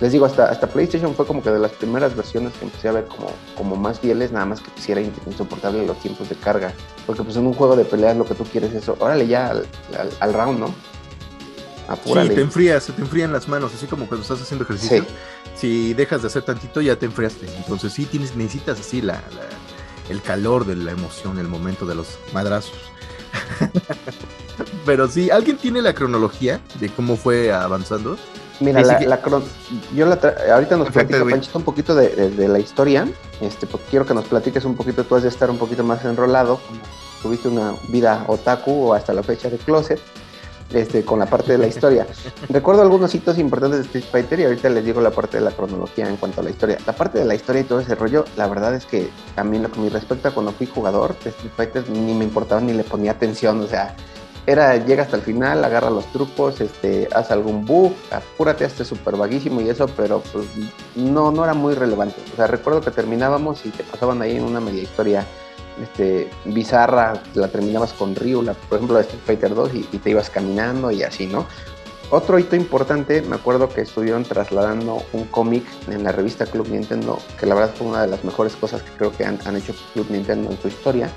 Les digo, hasta, hasta PlayStation fue como que de las primeras versiones que empecé a ver como, como más fieles, nada más que pues, era insoportable los tiempos de carga. Porque pues en un juego de peleas lo que tú quieres es eso, órale ya al, al- al round, ¿no? apúrale. Sí, te enfrías, se te enfrían las manos, así como cuando estás haciendo ejercicio. Sí. Si dejas de hacer tantito, ya te enfriaste. Entonces sí tienes, necesitas así la, la- el calor de la emoción, el momento de los madrazos. [laughs] Pero sí, ¿alguien tiene la cronología de cómo fue avanzando? Mira, la, la cron- yo la tra- ahorita nos Perfecto, platica. Panchito un poquito de, de- de la historia, este, porque quiero que nos platiques un poquito, tú has de estar un poquito más enrolado, tuviste una vida otaku o hasta la fecha de closet, este, con la parte de la historia. [laughs] Recuerdo algunos hitos importantes de Street Fighter y ahorita les digo la parte de la cronología en cuanto a la historia. La parte de la historia y todo ese rollo, la verdad es que a mí lo que me respecta cuando fui jugador de Street Fighter ni me importaba ni le ponía atención, o sea, era llega hasta el final, agarra los trucos, este, haz algún bug, apúrate, este súper vaguísimo y eso, pero pues no, no era muy relevante. O sea, recuerdo que terminábamos y te pasaban ahí en una media historia este, bizarra, la terminabas con Ryu, la, por ejemplo, la Street Fighter 2 y, y te ibas caminando y así, ¿no? Otro hito importante, me acuerdo que estuvieron trasladando un cómic en la revista Club Nintendo, que la verdad fue una de las mejores cosas que creo que han, han hecho Club Nintendo en su historia.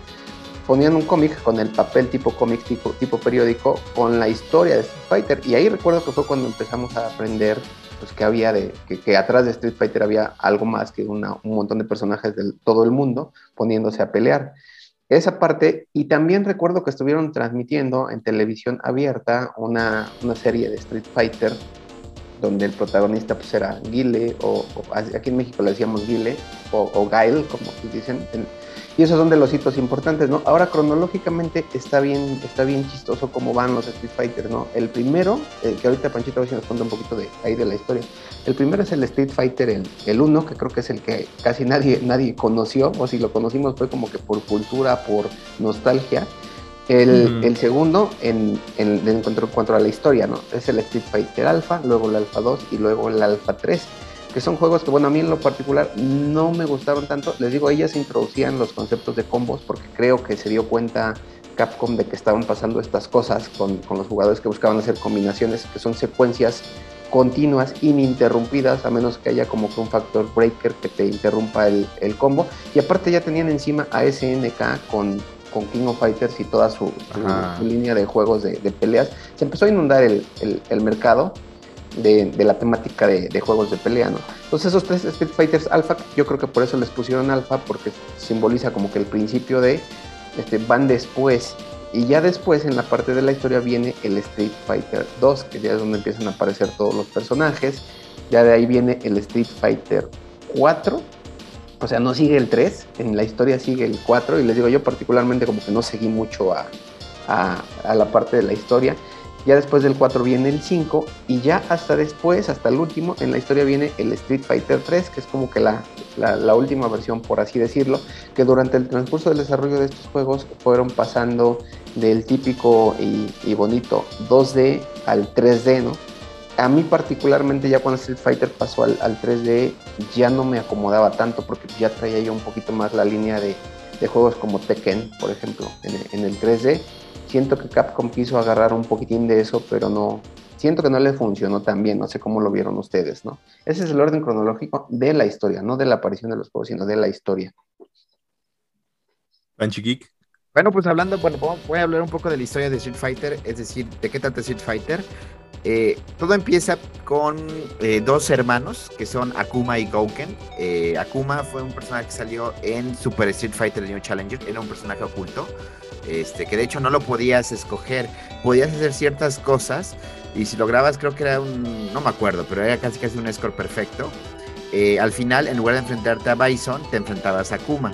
Ponían un cómic con el papel tipo cómic, tipo, tipo periódico, con la historia de Street Fighter. Y ahí recuerdo que fue cuando empezamos a aprender pues, que había de, que, que atrás de Street Fighter había algo más que una, un montón de personajes de todo el mundo poniéndose a pelear esa parte, y también recuerdo que estuvieron transmitiendo en televisión abierta una, una serie de Street Fighter, donde el protagonista pues era Guile, o, o aquí en México le decíamos Guile, o, o Gail, como dicen, en, y esos son de los hitos importantes, ¿no? Ahora cronológicamente está bien, está bien chistoso cómo van los Street Fighter, ¿no? El primero, eh, que ahorita Panchito a ver si nos cuenta un poquito de ahí de la historia. El primero es el Street Fighter, el, el 1, que creo que es el que casi nadie, nadie conoció, o si lo conocimos fue como que por cultura, por nostalgia. El, segundo, en, en, en cuanto, en cuanto a la historia, ¿no? Es el Street Fighter Alpha, luego el Alpha 2 y luego el Alpha 3 que son juegos que, bueno, a mí en lo particular no me gustaron tanto. Les digo, ellas introducían los conceptos de combos porque creo que se dio cuenta Capcom de que estaban pasando estas cosas con, con los jugadores que buscaban hacer combinaciones que son secuencias continuas, ininterrumpidas, a menos que haya como que un factor breaker que te interrumpa el, el combo. Y aparte ya tenían encima a SNK con, con King of Fighters y toda su, su, su línea de juegos de, de, peleas. Se empezó a inundar el, el, el mercado de, la temática de, de, juegos de pelea, ¿no? Entonces esos tres Street Fighters Alpha, yo creo que por eso les pusieron Alpha, porque simboliza como que el principio de, este, van después, y ya después en la parte de la historia viene el Street Fighter 2, que ya es donde empiezan a aparecer todos los personajes, ya de ahí viene el Street Fighter 4, o sea, no sigue el 3, en la historia sigue el 4, y les digo, yo particularmente como que no seguí mucho a, a, a la parte de la historia, ya después del 4 viene el 5 y ya hasta después, hasta el último, en la historia viene el Street Fighter 3, que es como que la, la, última versión, por así decirlo, que durante el transcurso del desarrollo de estos juegos fueron pasando del típico y, y bonito 2D al 3D, ¿no? A mí particularmente ya cuando Street Fighter pasó al, al 3D ya no me acomodaba tanto porque ya traía yo un poquito más la línea de, de juegos como Tekken, por ejemplo, en, en el 3D siento que Capcom quiso agarrar un poquitín de eso, pero no, siento que no le funcionó tan bien, no sé cómo lo vieron ustedes, ¿no? Ese es el orden cronológico de la historia, no de la aparición de los juegos, sino de la historia. Panchi Geek. Bueno, pues hablando, bueno, voy a hablar un poco de la historia de Street Fighter, es decir, de qué trata Street Fighter. Eh, todo empieza con eh, dos hermanos que son Akuma y Gouken. Eh, Akuma fue un personaje que salió en Super Street Fighter New Challenger, era un personaje oculto. Este, que de hecho no lo podías escoger, podías hacer ciertas cosas y si lograbas creo que era un, no me acuerdo, pero era casi casi un score perfecto. Eh, al final, en lugar de enfrentarte a Bison, te enfrentabas a Kuma.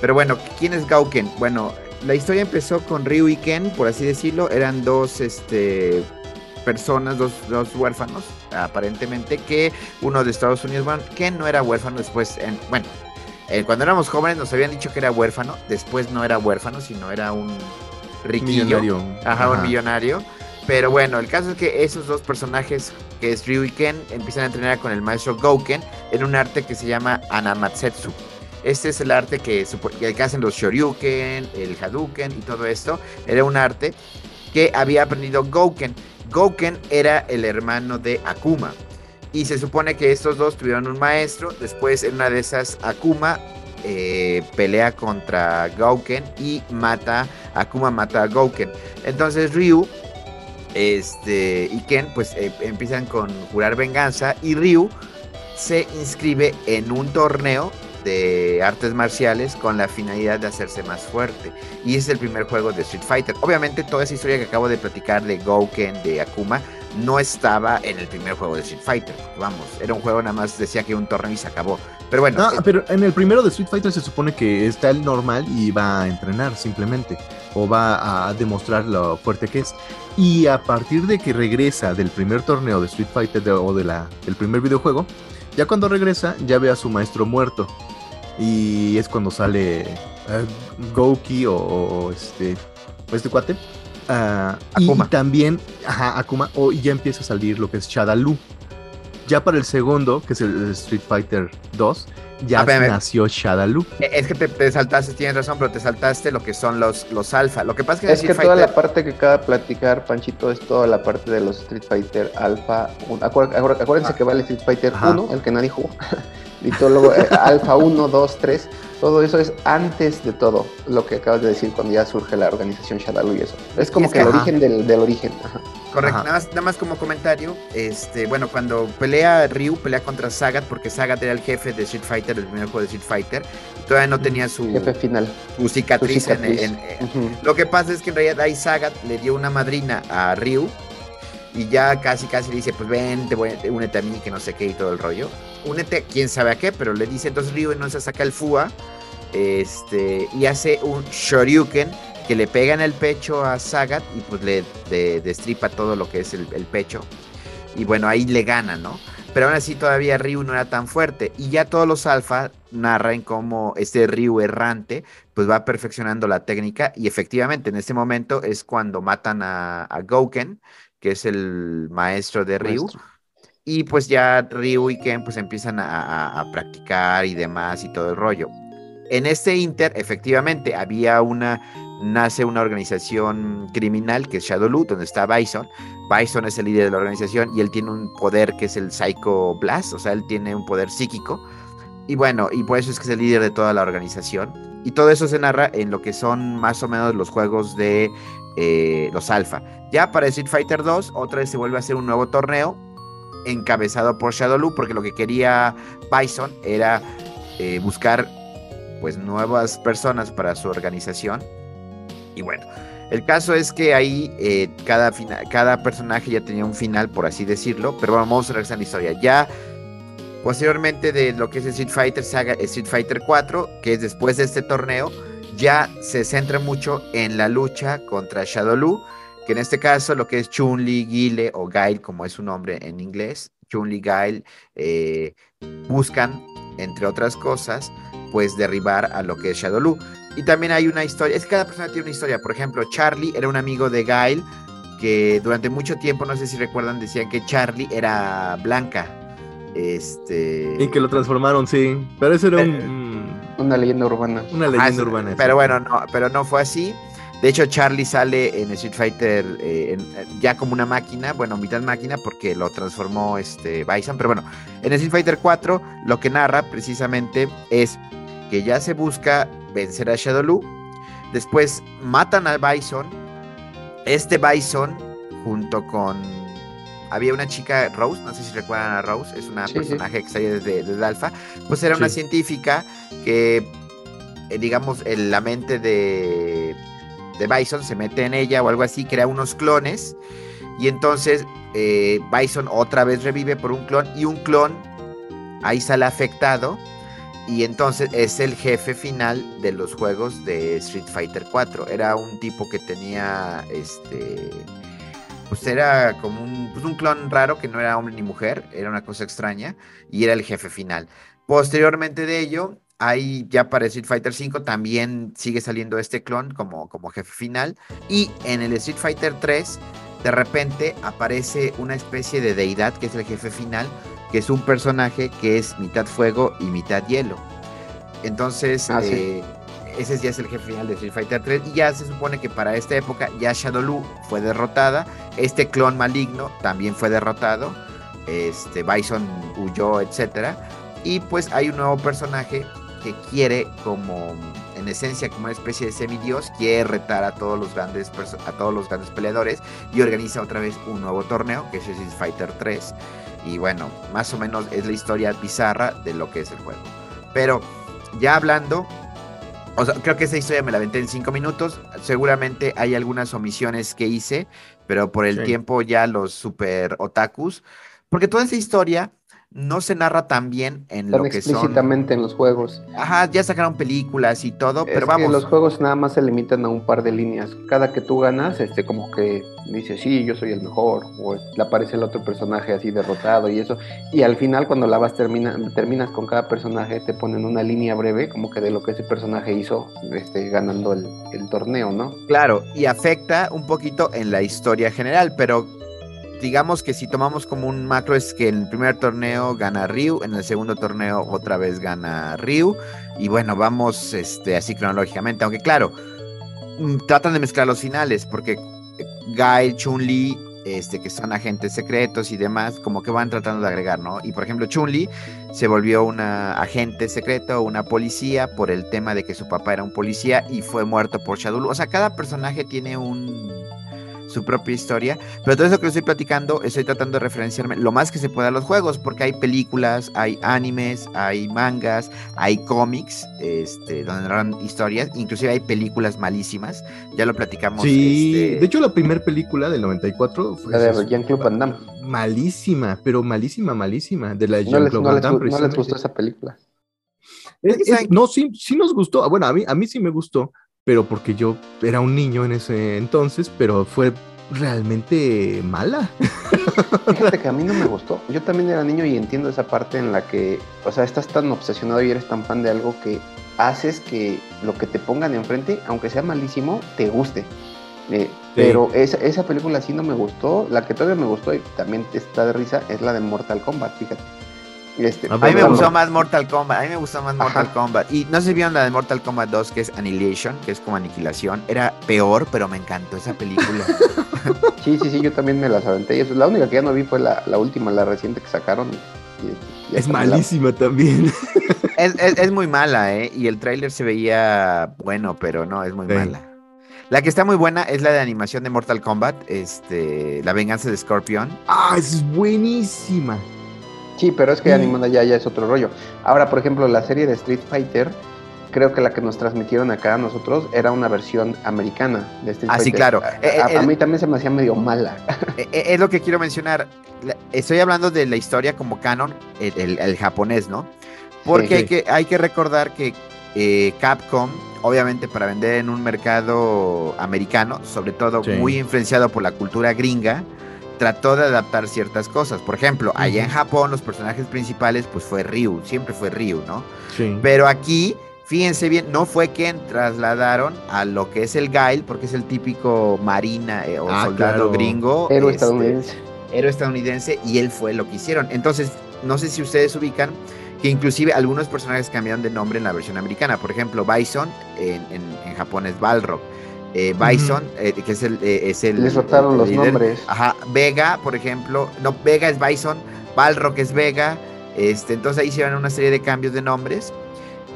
Pero bueno, ¿quién es Gauken? Bueno, la historia empezó con Ryu y Ken, por así decirlo, eran dos este, personas, dos, dos huérfanos, aparentemente, que uno de Estados Unidos, bueno, Ken no era huérfano después, en, bueno, eh, cuando éramos jóvenes nos habían dicho que era huérfano, después no era huérfano, sino era un riquillo. Millonario. Ajá, Ajá, un millonario. Pero bueno, el caso es que esos dos personajes, que es Ryu y Ken, empiezan a entrenar con el maestro Gouken en un arte que se llama Anamatsetsu. Este es el arte que, que hacen los Shoryuken, el Hadouken y todo esto. Era un arte que había aprendido Gouken. Gouken era el hermano de Akuma. Y se supone que estos dos tuvieron un maestro. Después, en una de esas, Akuma eh, pelea contra Gouken y mata. Akuma mata a Gouken. Entonces, Ryu este, y Ken pues eh, empiezan con jurar venganza y Ryu se inscribe en un torneo de artes marciales con la finalidad de hacerse más fuerte. Y es el primer juego de Street Fighter. Obviamente toda esa historia que acabo de platicar de Gouken, de Akuma, no estaba en el primer juego de Street Fighter. Vamos, era un juego nada más decía que un torneo y se acabó. Pero bueno. No, pero en el primero de Street Fighter se supone que está el normal y va a entrenar simplemente. O va a demostrar lo fuerte que es. Y a partir de que regresa del primer torneo de Street Fighter o de la, del primer videojuego, ya cuando regresa, ya ve a su maestro muerto. Y es cuando sale uh, Gouki o, este, este cuate. Uh, y también, ajá, Akuma, o ya empieza a salir lo que es Shadaloo. Ya para el segundo, que es el Street Fighter 2, ya ah, nació Shadaloo. Eh, es que te, saltaste, tienes razón, pero te saltaste lo que son los, los alfa. Lo que pasa es que, es que toda la parte que acaba de platicar, Panchito, es toda la parte de los Street Fighter Alpha. acuérdense ah. que va el Street Fighter 1, el que nadie jugó. [laughs] y todo luego eh, Alpha 1, 2, 3. Todo eso es antes de todo lo que acabas de decir cuando ya surge la organización Shadaloo y eso. Es como que, el origen del, del origen. Correcto, nada más, nada más, como comentario, este, bueno, cuando pelea Ryu, pelea contra Sagat, porque Sagat era el jefe de Street Fighter, el primer juego de Street Fighter, y todavía no tenía su jefe final. Su cicatriz, En, Lo que pasa es que en realidad ahí Sagat le dio una madrina a Ryu, y ya casi casi le dice, pues ven, te voy, únete a mí, que no sé qué y todo el rollo. Únete, quién sabe a qué, pero le dice entonces Ryu se saca el FUA este, y hace un Shoryuken que le pega en el pecho a Sagat y pues le destripa todo lo que es el, pecho. Y bueno, ahí le gana, ¿no? Pero aún así todavía Ryu no era tan fuerte. Y ya todos los alfa narran cómo este Ryu errante pues va perfeccionando la técnica. Y efectivamente en este momento es cuando matan a, a Gouken que es el maestro de Ryu. Y pues ya Ryu y Ken pues empiezan a, practicar y demás y todo el rollo. En este Inter, efectivamente, había una, nace una organización criminal que es Shadowloo, donde está Bison. Bison es el líder de la organización y él tiene un poder que es el Psycho Blast, o sea, él tiene un poder psíquico. Y bueno, y por eso es que es el líder de toda la organización. Y todo eso se narra en lo que son más o menos los juegos de eh, los alfa. Ya para Street Fighter 2, otra vez se vuelve a hacer un nuevo torneo encabezado por Shadowloo, porque lo que quería Bison era eh, buscar pues nuevas personas para su organización. Y bueno, el caso es que ahí eh, cada, cada personaje ya tenía un final, por así decirlo, pero vamos a regresar a la historia. Ya posteriormente de lo que es Street Fighter Saga, Street Fighter 4, que es después de este torneo, ya se centra mucho en la lucha contra Shadowloo, que en este caso lo que es Chun-Li, Guile o Gail, como es su nombre en inglés, Chun-Li, Gail, eh, buscan, entre otras cosas, pues derribar a lo que es Shadowloo. Y también hay una historia, es que cada persona tiene una historia, por ejemplo, Charlie era un amigo de Gail, que durante mucho tiempo, no sé si recuerdan, decían que Charlie era blanca. Este. Y que lo transformaron, sí. Pero eso era un una leyenda urbana. Una leyenda urbana. Pero bueno, no, pero no fue así. De hecho, Charlie sale en Street Fighter eh, ya como una máquina, bueno, mitad máquina, porque lo transformó este Bison. Pero bueno, en Street Fighter 4 lo que narra precisamente es que ya se busca vencer a Shadowloo. Después matan al Bison. Este Bison, junto con. Había una chica, Rose, no sé si recuerdan a Rose, es una personaje que sale desde, desde Alpha. Pues era una científica que, eh, digamos, en la mente de, de Bison se mete en ella o algo así, crea unos clones. Y entonces eh, Bison otra vez revive por un clon y un clon ahí sale afectado. Y entonces es el jefe final de los juegos de Street Fighter 4. Era un tipo que tenía este. Pues era como un, pues un clon raro que no era hombre ni mujer, era una cosa extraña, y era el jefe final. Posteriormente de ello, Ahí ya para Street Fighter 5 también sigue saliendo este clon como, como jefe final. Y en el Street Fighter 3, de repente aparece una especie de deidad que es el jefe final, que es un personaje que es mitad fuego y mitad hielo. Entonces, ah, eh, ese ya es el jefe final de Street Fighter 3. Y ya se supone que para esta época ya Shadowloo fue derrotada. Este clon maligno también fue derrotado. Este Bison huyó, etcétera. Y pues hay un nuevo personaje que quiere como en esencia como una especie de semidios, quiere retar a todos los grandes a todos los grandes peleadores y organiza otra vez un nuevo torneo que es Street Fighter 3 y bueno, más o menos es la historia bizarra de lo que es el juego. Pero ya hablando, o sea, creo que esa historia me la aventé en cinco minutos. Seguramente hay algunas omisiones que hice, pero por el tiempo ya los super otakus. Porque toda esa historia no se narra tan bien en lo que son. explícitamente en los juegos. Ajá, ya sacaron películas y todo, pero vamos. los juegos nada más se limitan a un par de líneas. Cada que tú ganas, este, como que dice, sí, yo soy el mejor, o le aparece el otro personaje así derrotado y eso. Y al final, cuando la vas termina, terminas con cada personaje, te ponen una línea breve, como que de lo que ese personaje hizo, este, ganando el, el torneo, ¿no? Claro, y afecta un poquito en la historia general, pero digamos que si tomamos como un macro es que en el primer torneo gana Ryu, en el segundo torneo otra vez gana Ryu y bueno, vamos este así cronológicamente, aunque claro, mm, tratan de mezclar los finales porque Guy, Chun-Li, este, que son agentes secretos y demás, como que van tratando de agregar, ¿no? Y por ejemplo, Chun-Li se volvió una agente secreto, una policía, por el tema de que su papá era un policía y fue muerto por Shadul. O sea, cada personaje tiene un su propia historia. Pero todo eso que estoy platicando, estoy tratando de referenciarme lo más que se pueda a los juegos, porque hay películas, hay animes, hay mangas, hay cómics, este, donde narran historias, inclusive hay películas malísimas. Ya lo platicamos. Sí, este, de hecho la primera película del 94 fue la de Jean-Claude Van Damme. Malísima, pero malísima, malísima, de la de Jean-Claude Van Damme. No les gustó esa película. no, sí, sí nos gustó. Bueno, a mí, a mí sí me gustó, pero porque yo era un niño en ese entonces, pero fue realmente mala. [laughs] Fíjate que a mí no me gustó. Yo también era niño y entiendo esa parte en la que, o sea, estás tan obsesionado y eres tan fan de algo que haces que lo que te pongan enfrente, aunque sea malísimo, te guste. Eh, pero esa, esa película sí no me gustó. La que todavía me gustó y también está de risa es la de Mortal Kombat, fíjate. Este, a mí me gustó más Mortal Kombat, a mí me gustó más Mortal Kombat. Y no se vieron la de Mortal Kombat 2, que es Annihilation, que es como aniquilación. Era peor, pero me encantó esa película. [laughs] sí, sí, sí, yo también me las aventé. La única que ya no vi fue la, última, la reciente que sacaron. es malísima también. [laughs] Es, muy mala, ¿eh? Y el tráiler se veía bueno, pero no, es muy mala. La que está muy buena es la de animación de Mortal Kombat, este, La venganza de Scorpion. Ah, es buenísima. Sí, pero es que animada ya, ya es otro rollo. Ahora, por ejemplo, la serie de Street Fighter, creo que la que nos transmitieron acá a nosotros era una versión americana de Street ah, Fighter. sí, claro. A, eh, eh, mí también se me hacía medio mala. Eh, es lo que quiero mencionar. Estoy hablando de la historia como canon, el, japonés, ¿no? Porque Hay, que, hay que recordar que Capcom, obviamente para vender en un mercado americano, sobre todo muy influenciado por la cultura gringa, trató de adaptar ciertas cosas. Por ejemplo, allá en Japón los personajes principales pues fue Ryu, siempre fue Ryu, ¿no? Sí. Pero aquí, fíjense bien, no fue quien trasladaron a lo que es el Gail, porque es el típico marina eh, o ah, soldado gringo. Héroe este, estadounidense. Héroe estadounidense y él fue lo que hicieron. Entonces, no sé si ustedes ubican que inclusive algunos personajes cambiaron de nombre en la versión americana. Por ejemplo, Bison en, en Japón es Balrog. Eh, Bison, eh, que es el, eh, es el. Les rotaron los nombres. Ajá. Vega, por ejemplo. No, Vega es Bison. Balrog es Vega. Este, entonces ahí hicieron una serie de cambios de nombres.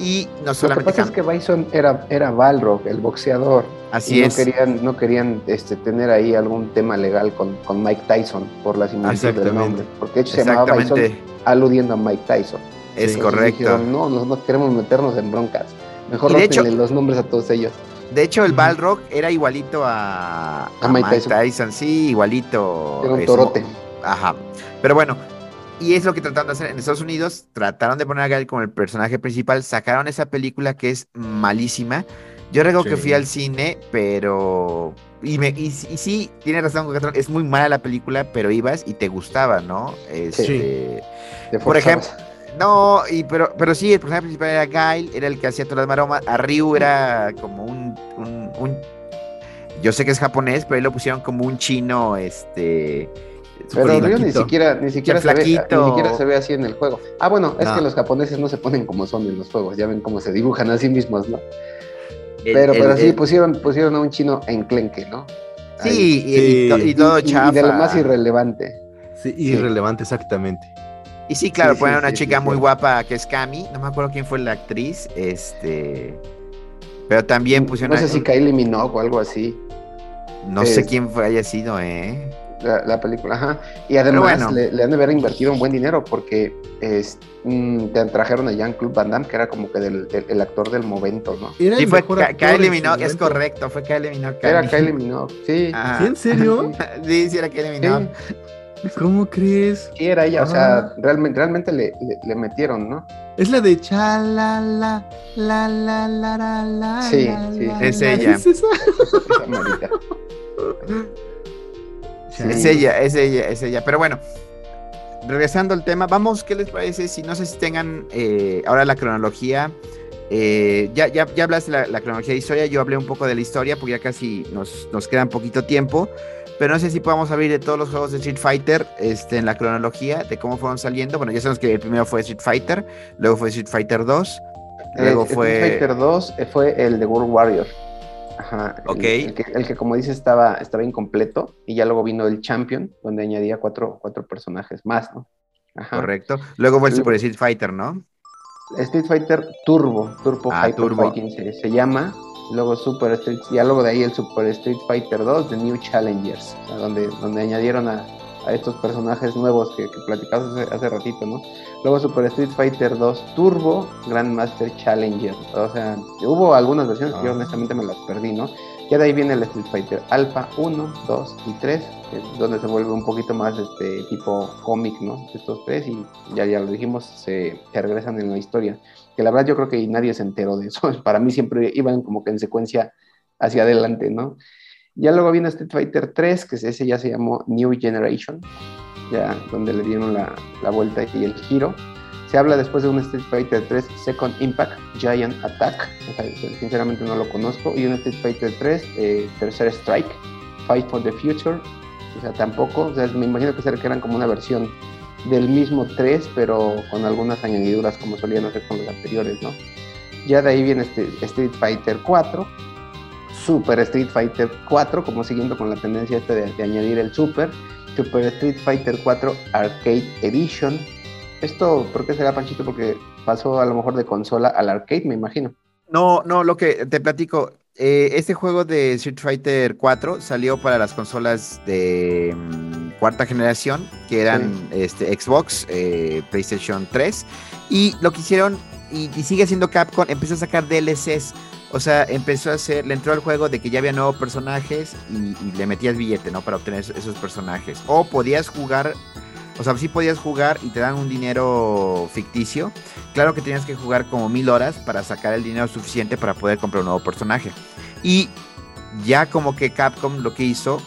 Y no solamente. Lo que pasa es que Bison era, era Balrog, el boxeador. Así no es. Querían, no querían este, tener ahí algún tema legal con, con Mike Tyson por la similitud del nombre. Porque de hecho se llamaba Bison aludiendo a Mike Tyson. Es correcto. no, no, queremos meternos en broncas. Mejor los nombres a todos ellos. De hecho, el Balrog era igualito a, a, Mike, Tyson. Sí, igualito. Era un torote. Ajá. Pero bueno, y es lo que trataron de hacer en Estados Unidos. Trataron de poner a Gael como el personaje principal. Sacaron esa película que es malísima. Yo recuerdo que fui al cine, pero. Y, me, y, sí, tiene razón, es muy mala la película, pero ibas y te gustaba, ¿no? Este, sí. Por ejemplo. No, y pero, pero sí, el personaje principal era Gail, era el que hacía todas las maromas. A Ryu era como un, un, yo sé que es japonés, pero ahí lo pusieron como un chino, este. Pero Ryu ni siquiera, ni siquiera, se ve, ni siquiera se ve así en el juego. Ah, bueno, es que los japoneses no se ponen como son en los juegos, ya ven cómo se dibujan a sí mismos, ¿no? pero, pero sí, pusieron, pusieron a un chino enclenque, ¿no? Sí, y, todo chafa. Y de lo más irrelevante. Sí, irrelevante, exactamente. Y sí, claro, Sí, ponen sí, a una sí, chica sí, muy sí. guapa que es Cami. No me acuerdo quién fue la actriz. Este. Pero también pusieron. No sé si Kylie Minogue o algo así. no sé quién fue, haya sido, ¿eh? La, la película, ajá. Y además bueno. le, le han de haber invertido un buen dinero porque es, mm, te trajeron a Jean-Claude Van Damme, que era como que del, del- el actor del momento, ¿no? Era Sí, fue Kylie Minogue, es correcto, fue Kylie Minogue. Era. Kylie Minogue, sí. ¿Sí, en serio? [laughs] Sí, sí, era Kylie Sí, Minogue. ¿Cómo crees? sí, era ella, o Ah. sea, realmente, realmente le, le- le metieron, ¿no? Es la de cha la la la la la la la. Sí, sí. Es la. ella. ¿Es esa? Ella, es ella, es ella. Pero bueno, regresando al tema, vamos, ¿qué les parece? Si no sé si tengan eh, ahora la cronología. eh, ya, ya, ya hablaste de la, la cronología de historia, yo hablé un poco de la historia porque ya casi nos, nos queda un poquito tiempo. Pero no sé si podamos abrir de todos los juegos de Street Fighter este, en la cronología de cómo fueron saliendo. Bueno, ya sabemos que el primero fue Street Fighter, luego fue Street Fighter 2, luego Eh, fue... Street Fighter 2 eh, fue el de World Warrior. Ajá. Ok. El, que, el que, como dices, estaba, estaba incompleto. Y ya luego vino el Champion, donde añadía cuatro, cuatro personajes más, ¿no? Ajá. Correcto. Luego fue el Super Street Fighter, ¿no? Street Fighter Turbo, Turbo Ah, Hyper Turbo. Fighting se, se llama. Luego Super Street, ya luego de ahí el Super Street Fighter 2 de New Challengers, donde, donde añadieron a, a estos personajes nuevos que, que platicamos hace, hace ratito, ¿no? Luego Super Street Fighter 2 Turbo Grandmaster Challenger, o sea, hubo algunas versiones que yo Ah. honestamente me las perdí, ¿no? Ya de ahí viene el Street Fighter Alpha 1, 2 y 3, que es donde se vuelve un poquito más este tipo cómic, ¿no? Estos tres y ya, ya lo dijimos, se, se regresan en la historia. Que la verdad yo creo que nadie se enteró de eso. [laughs] Para mí siempre iban como que en secuencia hacia adelante, ¿no? Ya luego viene Street Fighter 3, que ese ya se llamó New Generation, ya donde le dieron la, la vuelta y el giro. Se habla después de un Street Fighter 3 Second Impact Giant Attack, sinceramente no lo conozco, y un Street Fighter 3 eh, Tercer Strike, Fight for the Future, o sea, tampoco, o sea, me imagino que eran como una versión del mismo 3, pero con algunas añadiduras como solían hacer con los anteriores, ¿no? Ya de ahí viene este Street Fighter 4, Super Street Fighter 4, como siguiendo con la tendencia esta de, añadir el Super, Super Street Fighter 4 Arcade Edition. Esto, ¿por qué será Panchito? Porque pasó a lo mejor de consola al arcade, me imagino. No, no, lo que te platico. eh, este juego de Street Fighter 4 salió para las consolas de mm, cuarta generación, que eran este, Xbox, eh, PlayStation 3. Y lo que hicieron, y, y sigue siendo Capcom, empezó a sacar DLCs. O sea, empezó a hacer, le entró al juego de que ya había nuevos personajes y, y le metías billete, ¿no? Para obtener esos, esos personajes. O podías jugar, o sea, sí podías jugar y te dan un dinero ficticio. Claro que tenías que jugar como mil horas para sacar el dinero suficiente para poder comprar un nuevo personaje. Y ya como que Capcom lo que hizo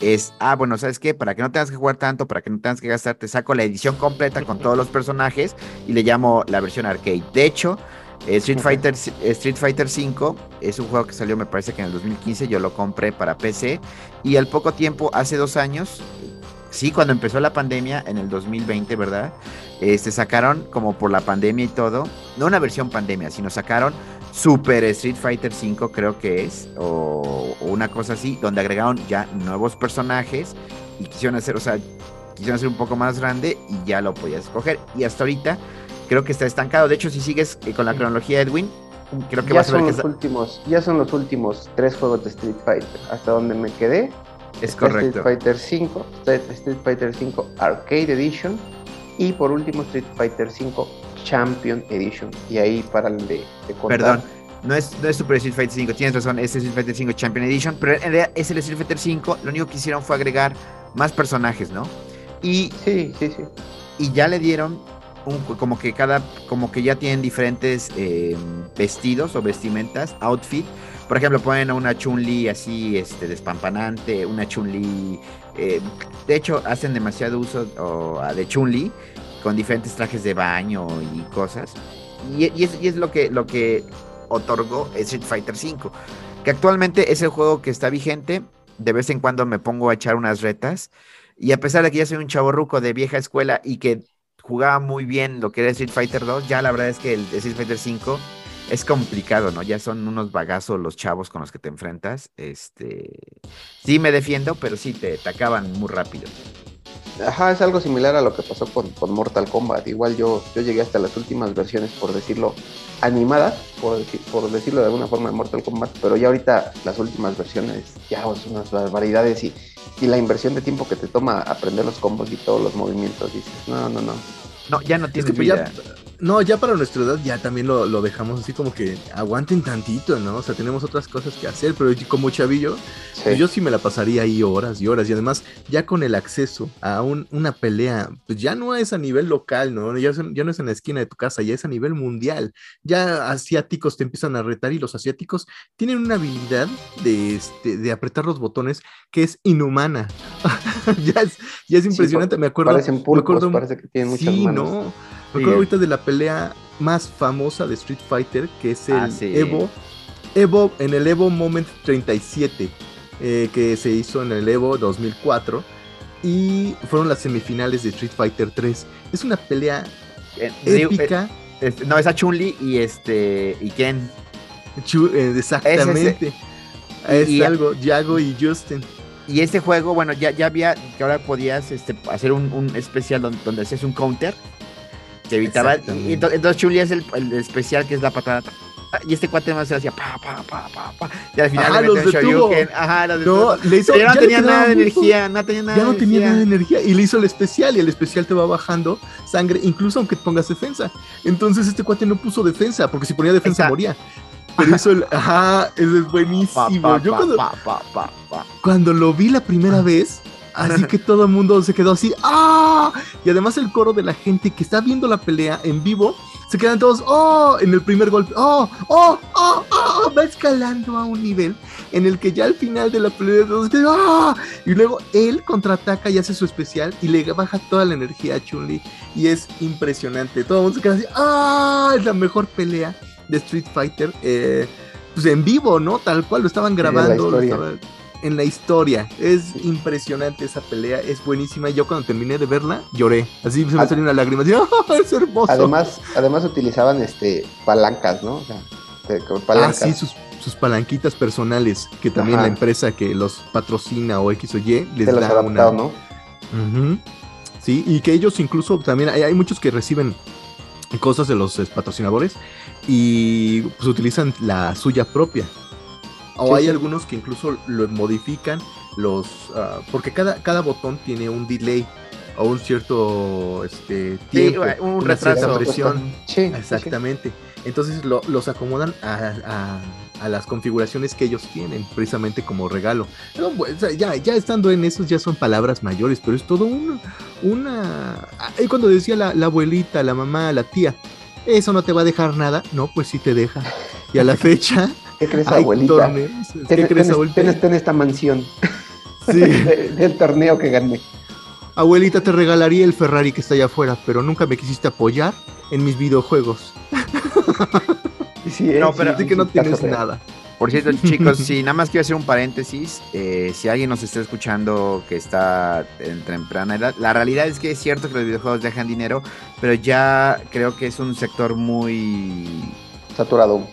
es, ah, bueno, ¿sabes qué? Para que no tengas que jugar tanto, para que no tengas que gastar, te saco la edición completa con todos los personajes y le llamo la versión arcade. De hecho, eh, Street Ok. Fighter eh, Street Fighter 5 es un juego que salió, me parece que en el 2015, yo lo compré para PC y al poco tiempo, hace dos años, sí, cuando empezó la pandemia en el 2020, ¿verdad? Este sacaron como por la pandemia y todo, no una versión pandemia, sino sacaron Super Street Fighter 5 creo que es o, o una cosa así, donde agregaron ya nuevos personajes y quisieron hacer, o sea, quisieron hacer un poco más grande y ya lo podías escoger y hasta ahorita creo que está estancado. De hecho, si sigues eh, con la cronología Edwin, creo que ya vas a ver son que los está- últimos, ya son los últimos tres juegos de Street Fighter. Hasta donde me quedé, es está correcto. Street Fighter 5, está Street Fighter 5 Arcade Edition y por último Street Fighter 5 Champion Edition. Y ahí para el de, de contar. Perdón, no es, no es Super Street Fighter 5, tienes razón, es Street Fighter 5 Champion Edition, pero en realidad es el Street Fighter 5, lo único que hicieron fue agregar más personajes, ¿no? Y, Sí, sí, sí. y ya le dieron un, como que cada, como que ya tienen diferentes eh, vestidos o vestimentas, outfit. Por ejemplo, ponen a una Chun-Li así, este, despampanante, una Chun-Li, eh, de hecho, hacen demasiado uso o, de Chun-Li con diferentes trajes de baño y cosas. Y, y es, y es lo que, lo que otorgó Street Fighter V, que actualmente es el juego que está vigente. De vez en cuando me pongo a echar unas retas. Y a pesar de que ya soy un chavo ruco de vieja escuela y que jugaba muy bien lo que era Street Fighter 2, ya la verdad es que el Street Fighter 5 es complicado, ¿no? Ya son unos bagazos los chavos con los que te enfrentas. Este, sí me defiendo, pero sí te, te acaban muy rápido. Ajá, es algo similar a lo que pasó con, con Mortal Kombat. Igual yo, yo llegué hasta las últimas versiones, por decirlo, animadas, por, decir- por decirlo de alguna forma, de Mortal Kombat, pero ya ahorita las últimas versiones ya son unas barbaridades y, y la inversión de tiempo que te toma aprender los combos y todos los movimientos, dices, no, no, no. No, ya no Es tiene que pues, ya. No, ya para nuestra edad ya también lo, lo dejamos así como que aguanten tantito, ¿no? O sea, tenemos otras cosas que hacer, pero como chavillo, Sí. pues yo sí me la pasaría ahí horas y horas. Y además, ya con el acceso a un- una pelea, pues ya no es a nivel local, ¿no? Ya, no es en la esquina de tu casa, ya es a nivel mundial. Ya asiáticos te empiezan a retar y los asiáticos tienen una habilidad de, este, de apretar los botones que es inhumana. [laughs] ya, es, ya es impresionante, me acuerdo. Parecen me pulpos, acuerdo- parece que tienen muchas sí, manos. no. Me acuerdo ahorita de la pelea más famosa de Street Fighter, que es el Ah, sí. Evo. Evo, en el Evo Moment 37, eh, que se hizo en el Evo 2004. Y fueron las semifinales de Street Fighter 3. Es una pelea Eh, épica. eh, este, no, es a Chun-Li y este. y Ken. chu- eh, exactamente. Es Y- algo, Yago y Justin. Y este juego, bueno, ya, ya había, que ahora podías este, hacer un, un especial donde, donde hacías un counter que evitaba. Y, entonces Chun-Li es el, el especial que es la patada. Y este cuate más se hacía pa, pa, pa, pa, pa. Y al final Ajá, le los. Shoryuken. Ajá, los No, le hizo, Pero ya no tenía nada de energía, no tenía nada ya no de tenía energía. nada de energía y le hizo el especial y el especial te va bajando sangre incluso aunque pongas defensa. Entonces este cuate no puso defensa porque si ponía defensa Exacto. moría. Pero hizo el, ajá, eso es buenísimo. [laughs] Pa, pa, Yo pa, cuando, pa, pa, pa, pa. cuando lo vi la primera vez, así que todo el mundo se quedó así, ¡ah! Y además el coro de la gente que está viendo la pelea en vivo, se quedan todos, ¡oh! En el primer golpe, ¡oh! ¡oh! ¡oh! ¡oh! Va escalando a un nivel en el que ya al final de la pelea todos quedan, ¡ah! Y luego él contraataca y hace su especial y le baja toda la energía a Chun-Li y es impresionante. Todo el mundo se queda así, ¡ah! Es la mejor pelea de Street Fighter. eh, pues en vivo, ¿no? Tal cual lo estaban grabando. estaban- en la historia. Es impresionante esa pelea, es buenísima. Yo cuando terminé de verla, lloré. Así se me Ad- salió una lágrima. Así, ¡ah, [laughs] es hermoso! Además, además utilizaban este palancas, ¿no? O sea, ah, sí, sus, sus palanquitas personales, que también Ajá. la empresa que los patrocina o X o Y les da adaptaron, una. ¿no? Sí, y que ellos incluso también, hay, hay muchos que reciben cosas de los eh, patrocinadores y pues utilizan la suya propia. O Sí, hay sí. algunos que incluso lo modifican, los ah, porque cada, cada botón tiene un delay o un cierto este, Sí, tiempo, un una cierta retraso. presión. Sí, sí, sí. Exactamente. Entonces lo- los acomodan a, a- a las configuraciones que ellos tienen, precisamente como regalo. Pues, ya, ya estando en esos ya son palabras mayores, pero es todo un, una... Ahí cuando decía la, la abuelita, la mamá, la tía, eso no te va a dejar nada, no, pues sí te deja. Y a la [laughs] fecha ¿Qué crees, hay abuelita? torneos. ¿Qué Ten, crees, ten- abuelita? ten- ten esta mansión [laughs] Sí. [laughs] de- del torneo que gané. Abuelita, te regalaría el Ferrari que está allá afuera, pero nunca me quisiste apoyar en mis videojuegos. Y [laughs] sí, eh, No, pero- Así sí, que no sí, tienes real. nada. Por cierto, chicos, sí, nada más quiero hacer un paréntesis. eh, si alguien nos está escuchando que está en temprana edad, la realidad es que es cierto que los videojuegos dejan dinero, pero ya creo que es un sector muy... Saturado.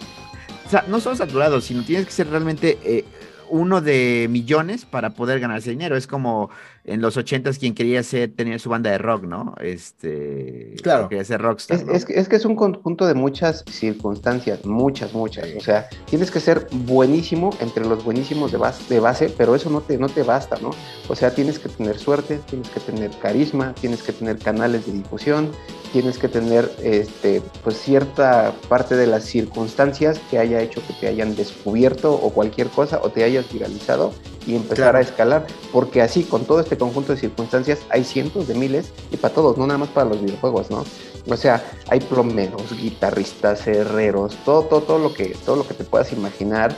O sea, no son saturados, sino tienes que ser realmente eh, uno de millones para poder ganarse dinero. Es como en los ochentas quien quería ser, tener su banda de rock, ¿no? Este... Claro. Quería ser rockstar, Es, ¿no? es que, es que es un conjunto de muchas circunstancias, muchas, muchas. O sea, tienes que ser buenísimo entre los buenísimos de base, de base, pero eso no te, no te basta, ¿no? O sea, tienes que tener suerte, tienes que tener carisma, tienes que tener canales de difusión, tienes que tener este, pues cierta parte de las circunstancias que haya hecho que te hayan descubierto o cualquier cosa o te hayas viralizado y empezar Claro. a escalar, porque así con todo este conjunto de circunstancias hay cientos de miles y para todos, no nada más para los videojuegos, ¿no? O sea, hay plomeros, guitarristas, herreros, todo, todo, todo lo que, todo lo que te puedas imaginar.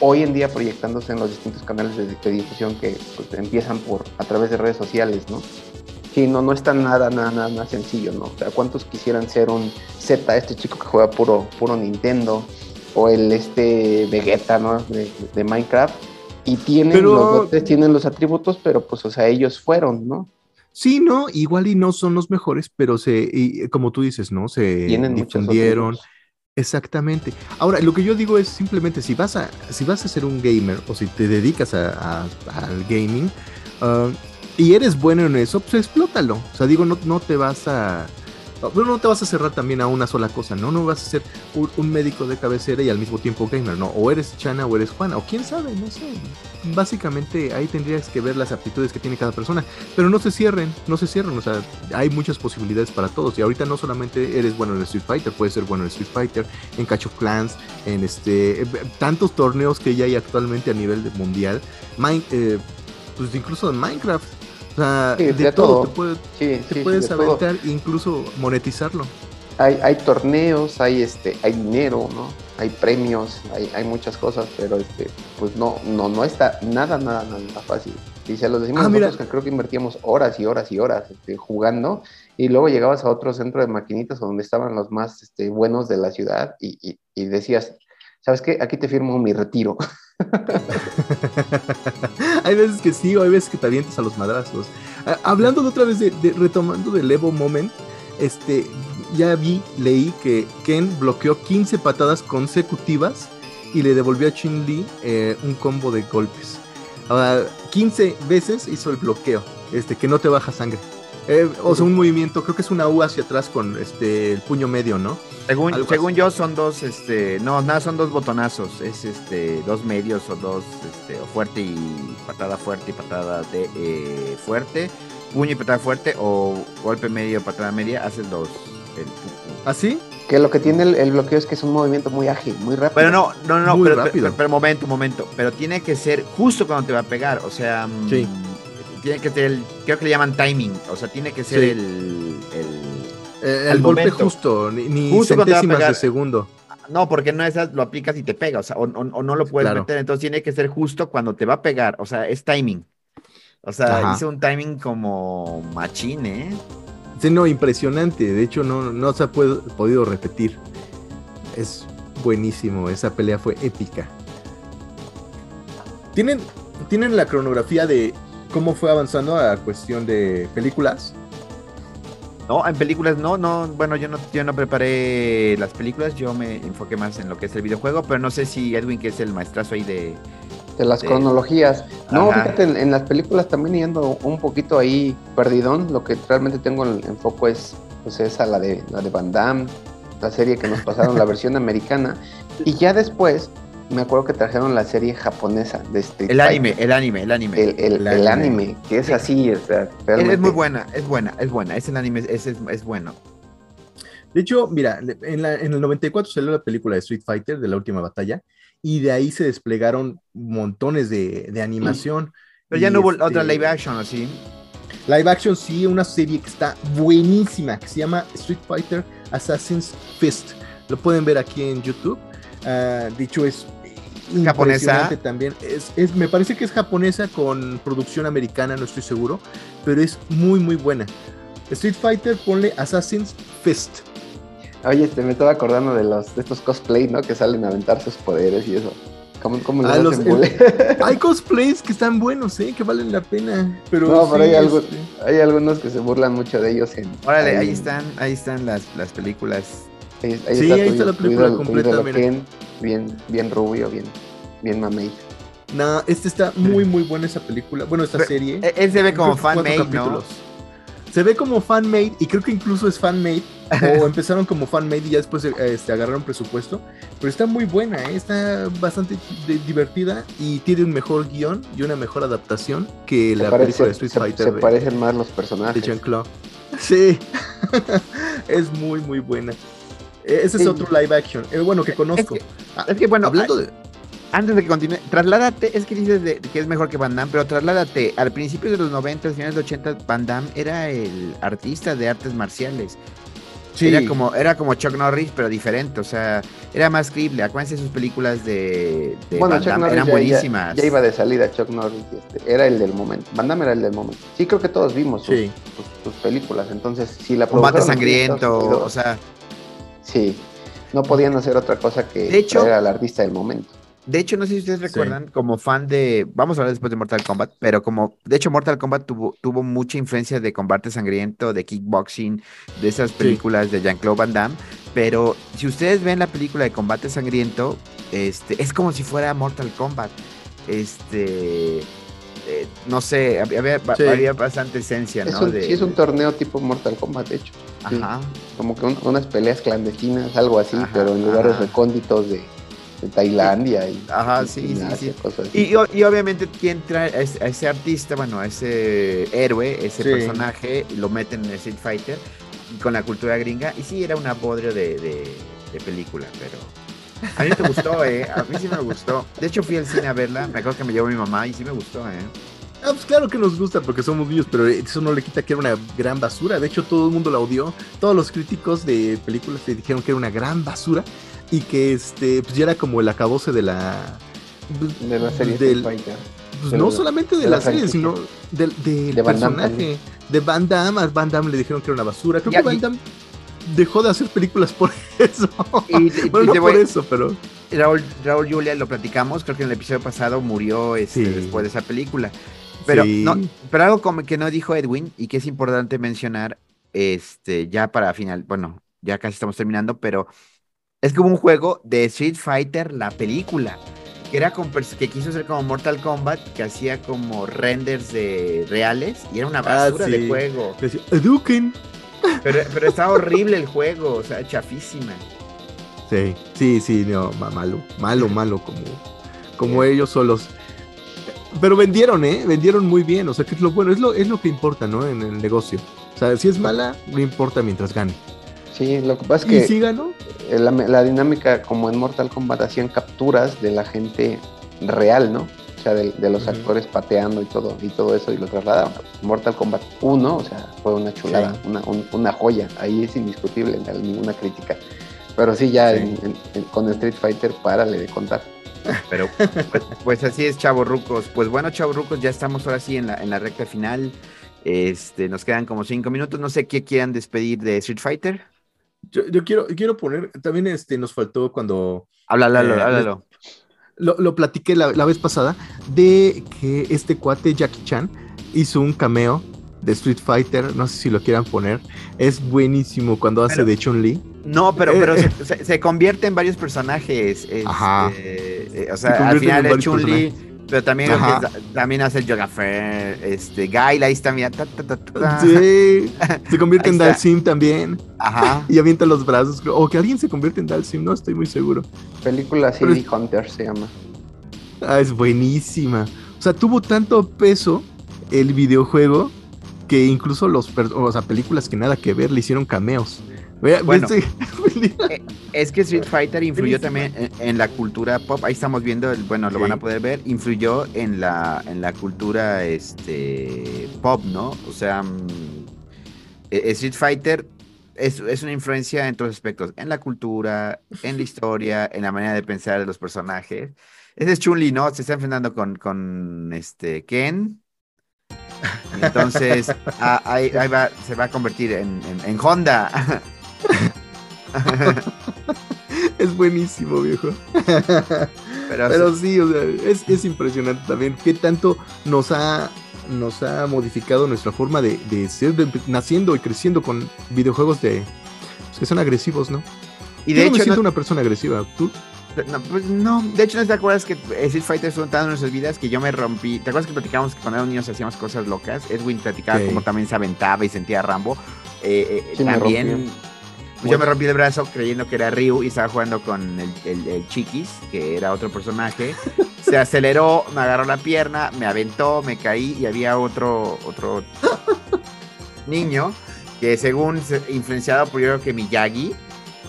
Hoy en día proyectándose en los distintos canales de, difusión que pues, empiezan por a través de redes sociales, ¿no? Sí, no, no está nada, nada, nada, nada sencillo, ¿no? O sea, ¿cuántos quisieran ser un Z, este chico que juega puro, puro Nintendo, o el este Vegeta, ¿no? De, de Minecraft, y tienen Pero- los dotes, tienen los atributos, pero pues, o sea, ellos fueron, ¿no? Sí, no, igual y no son los mejores, pero se, y, como tú dices, ¿no? Se Tienen difundieron. Exactamente. Ahora, lo que yo digo es simplemente si vas a, si vas a ser un gamer o si te dedicas a- a- al gaming, ah, y eres bueno en eso, pues explótalo. O sea, digo, no, no te vas a. No, no te vas a cerrar también a una sola cosa, ¿no? No vas a ser un, médico de cabecera y al mismo tiempo gamer, ¿no? O eres Chana o eres Juana, o quién sabe, no sé. Básicamente ahí tendrías que ver las aptitudes que tiene cada persona. Pero no se cierren, no se cierren, o sea, hay muchas posibilidades para todos. Y ahorita no solamente eres bueno en Street Fighter, puedes ser bueno en Street Fighter, en Catch of Clans, en este. eh, tantos torneos que ya hay actualmente a nivel mundial. Eh, pues incluso en Minecraft. O sea, Sí, de, de todo, todo. te, puede- Sí, te sí, sí, puedes de todo. aventar e incluso monetizarlo. Hay, hay torneos, hay este, hay dinero, ¿no? Hay premios, hay, hay muchas cosas, pero este, pues no, no, no está nada, nada, nada fácil. Y se lo decimos Ah, nosotros mira. que creo que invertíamos horas y horas y horas este, jugando, y luego llegabas a otro centro de maquinitas donde estaban los más este, buenos de la ciudad y, y- y decías, ¿sabes qué? Aquí te firmo mi retiro. [laughs] hay veces que sí, o hay veces que te avientas a los madrazos. Ah, hablando de otra vez, de, retomando del Evo Moment, este, ya vi, leí que Ken bloqueó 15 patadas consecutivas y le devolvió a Chin-Li eh, un combo de golpes. Ahora, 15 veces hizo el bloqueo, este, que no te baja sangre. Eh, o sea, un movimiento, creo que es una U hacia atrás con este el puño medio, ¿no? Según, Algo según así. yo son dos, este, no, nada, son dos botonazos, es este, dos medios o dos, este, o fuerte y patada fuerte y patada de eh, fuerte, puño y patada fuerte o golpe medio, patada media, haces los, el- ¿Así? Que lo que tiene el, el bloqueo es que es un movimiento muy ágil, muy rápido. Pero no, no, no, Muy pero, rápido. pero, pero momento, momento, pero tiene que ser justo cuando te va a pegar, o sea, mm, Sí. Tiene que ser el, creo que le llaman timing, o sea, tiene que ser Sí. el, el- Eh, el golpe justo, ni, ni Justo centésimas de segundo. No, porque no esas lo aplicas y te pega, o sea, o, o- o no lo puedes Claro. meter, entonces tiene que ser justo cuando te va a pegar, o sea, es timing. O sea, Ajá. hizo un timing como machín, ¿eh? Sí, no, impresionante. De hecho, no, no se ha puedo- podido repetir. Es buenísimo. Esa pelea fue épica. ¿Tienen, ¿Tienen la cronografía de cómo fue avanzando a cuestión de películas? No, en películas no, no, bueno, yo no, yo no preparé las películas, yo me enfoqué más en lo que es el videojuego, pero no sé si Edwin, que es el maestrazo ahí de... de las de- cronologías. No, Ajá. fíjate, en, en las películas también yendo un poquito ahí perdidón. Lo que realmente tengo en, en foco es pues esa, la de, la de Van Damme, la serie que nos pasaron, la [laughs] versión americana. Y ya después, me acuerdo que trajeron la serie japonesa de Street El Fighter. anime, el anime, el anime. El, el- El el anime. anime, que es así, o sea, Es- es realmente- muy buena, es buena, es buena, es el anime, es, es, es bueno. De hecho, mira, en, la- en el 94 salió la película de Street Fighter, de la última batalla, y de ahí se desplegaron montones de, de animación. Pero ya no hubo este, otra live action, así. Live action, sí, una serie que está buenísima, que se llama Street Fighter Assassin's Fist. Lo pueden ver aquí en YouTube. Ah, dicho es Japonesa. también. Es, es- me parece que es japonesa con producción americana, no estoy seguro, pero es muy, muy buena. Street Fighter, ponle Assassin's Fist. Oye, este, me estaba acordando de los de estos cosplay, ¿no? Que salen a aventar sus poderes y eso. ¿Cómo, cómo les Ah, los- bullying? Hay cosplays que están buenos, ¿eh? que valen la pena. Pero, No, pero hay algo- este, Hay algunos que se burlan mucho de ellos en. Órale, ahí están, ahí están las, las películas. Ahí, Sí, ahí tu- está la tu película tu completa, mira. Bien, bien rubio, bien, bien mamey. nah, este está muy, muy buena esa película. Bueno, esta Pero, serie. E- Él se ve como fan-made, ¿no? Se ve como fan-made y creo que incluso es fan-made. o [laughs] empezaron como fan-made y ya después eh, este, agarraron presupuesto. Pero está muy buena, ¿eh? está bastante de- divertida y tiene un mejor guion y una mejor adaptación que Se, la parece- película de Street se- Fighter se de, parecen más los de personajes. Jean-Claude. [laughs] Sí, [laughs] es muy, muy buena. Eh, Ese es Sí. otro live action. eh, bueno, que conozco. que- Ah, Es que bueno, Hablando de. antes de que continúe, trasládate, es que dices de- que es mejor que Van Damme, pero trasládate, al principio de los 90, finales de 80, Van Damme era el artista de artes marciales. Sí, Era como, era como Chuck Norris, pero diferente, o sea, era más creíble. Acuérdense de sus películas de, de Bueno, Van Chuck Damme, Norris eran ya, buenísimas. Ya, ya iba de salida Chuck Norris, este, era el del momento. Van Damme era el del momento. Sí, creo que todos vimos sus, sí. sus- sus películas. Entonces, si la Combate sangriento, o sea, sí, no podían hacer otra cosa que De hecho- traer al artista del momento. de hecho, no sé si ustedes recuerdan, como fan de, vamos a hablar después de Mortal Kombat, pero como, de hecho, Mortal Kombat tuvo, tuvo mucha influencia de combate sangriento, de kickboxing, de esas películas de Jean-Claude Van Damme, pero si ustedes ven la película de combate sangriento, este, es como si fuera Mortal Kombat. Este, eh, no sé, había, había- Sí. había bastante esencia, Es ¿no? un, De- sí, es un torneo tipo Mortal Kombat, de hecho. Ajá. Como que un- unas peleas clandestinas, algo así, Ajá, pero en lugares ajá. recónditos de, de Tailandia y, Ajá, y sí, sí, Asia, sí. cosas así. Y, obviamente quien trae a ese, a ese artista, bueno, a ese héroe, ese Sí. personaje, lo meten en Street Fighter y con la cultura gringa. Y sí, era una bodrio de, de- de película, pero a mí me gustó, ¿eh? A mí sí me gustó. De hecho, fui al cine a verla, me acuerdo que me llevó mi mamá y sí me gustó, ¿eh? Ah, pues claro que nos gusta porque somos niños, pero eso no le quita que era una gran basura. De hecho, todo el mundo la odió. Todos los críticos de películas le dijeron que era una gran basura y que este pues ya era como el acabose de la de la serie del- pues, de no la- solamente de, de la, la serie, sino del, De personaje de Van Damme. A Van Damme le dijeron que era una basura. Creo Ya, que Van Damme dejó de hacer películas por [laughs] eso. Y, y- [laughs] bueno, y no te por eso, pero Raúl, Raúl Julia lo platicamos, creo que en el episodio pasado murió este, Sí. después de esa película. Pero, Sí. no, pero algo como que no dijo Edwin y que es importante mencionar, este, ya para final, bueno, ya casi estamos terminando, pero es como un juego de Street Fighter, la película, que era con que quiso ser como Mortal Kombat, que hacía como renders de reales y era una Ah, basura sí. de juego. Eduquen. Pero, [laughs] pero estaba horrible el juego, o sea, chafísima. Sí, sí, sí, no, ma- malo, malo, malo, como, como ellos solos. Pero vendieron, ¿eh? Vendieron muy bien, o sea, que es lo bueno, es lo, es lo que importa, ¿no? En el negocio. O sea, si es mala, no importa mientras gane. Sí, lo que pasa es y que si ganó, eh, la, la dinámica como en Mortal Kombat hacían capturas de la gente real, ¿no? O sea, de, de los actores pateando y todo, y todo eso y lo trasladaban. Mortal Kombat 1, o sea, fue una chulada, Sí. una, un- una joya. Ahí es indiscutible, ninguna crítica. Pero sí, ya Sí. en- en- en- con Street Fighter, párale de contar. Pero pues, pues así es, chavos rucos. Pues bueno, chavos rucos, ya estamos ahora sí en la, en la recta final. Este, nos quedan como cinco minutos. No sé qué quieran despedir de Street Fighter. yo, yo quiero, quiero poner, también este, nos faltó cuando Háblalo, Eh, háblalo. lo, lo platiqué la, la vez pasada, de que este cuate Jackie Chan hizo un cameo de Street Fighter, no sé si lo quieran poner, es buenísimo cuando hace Pero- de Chun-Li. No, pero, eh, pero eh. se, se- se convierte en varios personajes. este, Ajá. eh, o Se sea, al final en es Chun-Li, pero también, que es- también hace el Yoga Fair, este, Guy, ahí está, mira. ta, ta, ta, ta. Sí, [laughs] se convierte en. Dalsim también Ajá. [laughs] y avienta los brazos. O que alguien se convierte en Dalsim, no estoy muy seguro. Película Pero CD Hunter se llama. Ah, es buenísima. O sea, tuvo tanto peso el videojuego que incluso los o sea, películas que nada que ver le hicieron cameos. Bueno. este- [laughs] Es que Street Fighter influyó también en, en la cultura pop. Ahí estamos viendo, el, bueno, lo van a poder ver. Influyó en la, en la cultura este, pop, ¿no? O sea, mm, eh, Street Fighter es, es una influencia en todos aspectos. En la cultura, en la historia, [laughs] en la manera de pensar de los personajes. Ese es Chun-Li, ¿no? Se está enfrentando con, con este, Ken. Entonces, ah, ahí, ahí va, se va a convertir en, en- en Honda. [laughs] es buenísimo, viejo. Pero, Pero sí, o sea, es, es impresionante también qué tanto nos ha, nos ha modificado nuestra forma de, de ser, de- naciendo y creciendo con videojuegos de pues, que son agresivos, ¿no? y Yo de no me siento no, una persona agresiva. ¿Tú? No, pues, no, de hecho, ¿no te acuerdas que Street Fighter estuvo tanto en nuestras vidas que yo me rompí? ¿Te acuerdas que platicábamos que cuando éramos niños hacíamos cosas locas? Edwin platicaba Sí. como también se aventaba y sentía a Rambo. Eh, eh, Sí, también, pues, yo me rompí el brazo creyendo que era Ryu y estaba jugando con el, el- el Chiquis, que era otro personaje. [laughs] Se aceleró, me agarró la pierna, me aventó, me caí y había otro, otro [laughs] niño que según se- influenciado por yo creo que Miyagi,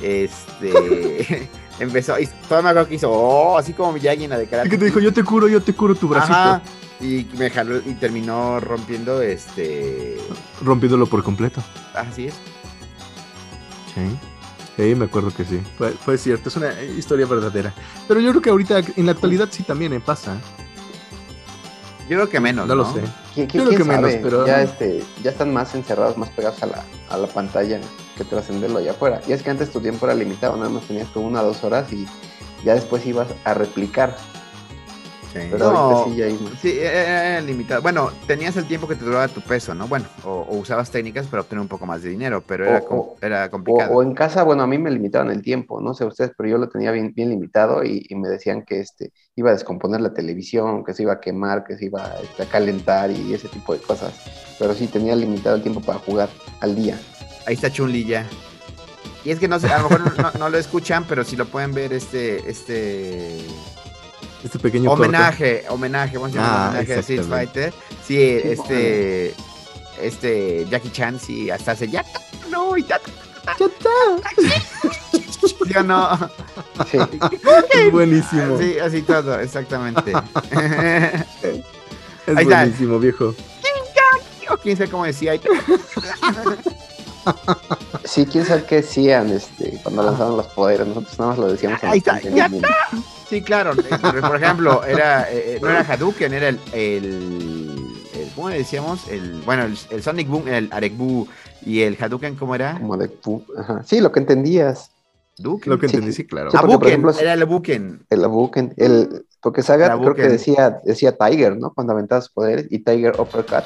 este [laughs] empezó, y todo me acuerdo que hizo, oh, así como Miyagi en la de ¿Y karate. que te dijo, yo te curo, yo te curo tu bracito? Ajá, y me jaló y terminó rompiendo este, Rompiéndolo por completo. así es. Sí. Sí, me acuerdo que sí. Fue, fue cierto, es una historia verdadera. Pero yo creo que ahorita, en la actualidad, sí también me pasa. Yo creo que menos, No, ¿no? lo sé. ¿Quién, Yo creo que menos, pero- ya, este, ya están más encerrados, más pegados a la, a la pantalla que trascenderlo allá afuera. Y es que antes tu tiempo era limitado, nada más tenías tú una o dos horas y ya después ibas a replicar. Sí. Pero No, sí ya. Sí, era limitado. Bueno, tenías el tiempo que te duraba tu peso, ¿no? Bueno, o, o usabas técnicas para obtener un poco más de dinero, pero era, O- com- o- era complicado. o en casa, bueno, a mí me limitaban el tiempo, no sé ustedes, pero yo lo tenía bien, bien limitado y, y me decían que este, iba a descomponer la televisión, que se iba a quemar, que se iba este, a calentar y ese tipo de cosas. Pero sí tenía limitado el tiempo para jugar al día. Ahí está Chun-Li ya. Y es que no sé, a lo mejor no, no lo escuchan, pero si lo pueden ver, este, este Este pequeño homenaje, homenaje, vamos a llamar Ah, homenaje de Street. Fighter. Sí, este, este Jackie Chan, sí, hasta hace ya, no, y ya, ¿Sí o no? Sí, buenísimo. Sí, así todo, exactamente. Es Ahí está. buenísimo, viejo. o quién sabe cómo decía. Sí, quién sabe qué decían este, cuando lanzaban los poderes. Nosotros nada más lo decíamos en Ahí la está, ya el- Sí, claro. eh, Por ejemplo, era, eh, eh, no era Hadouken, era el, el, el- ¿cómo le decíamos? El, bueno, el, el Sonic Boom, el Arekbu y el Hadouken, ¿cómo era? Como ajá. Sí, lo que entendías. Duken. Lo que entendí, sí, claro. Sí, porque, por ejemplo, era el Abuken. El Abuken, el, porque Sagat creo que decía, decía Tiger, ¿no? Cuando aventaba sus poderes y Tiger Uppercut.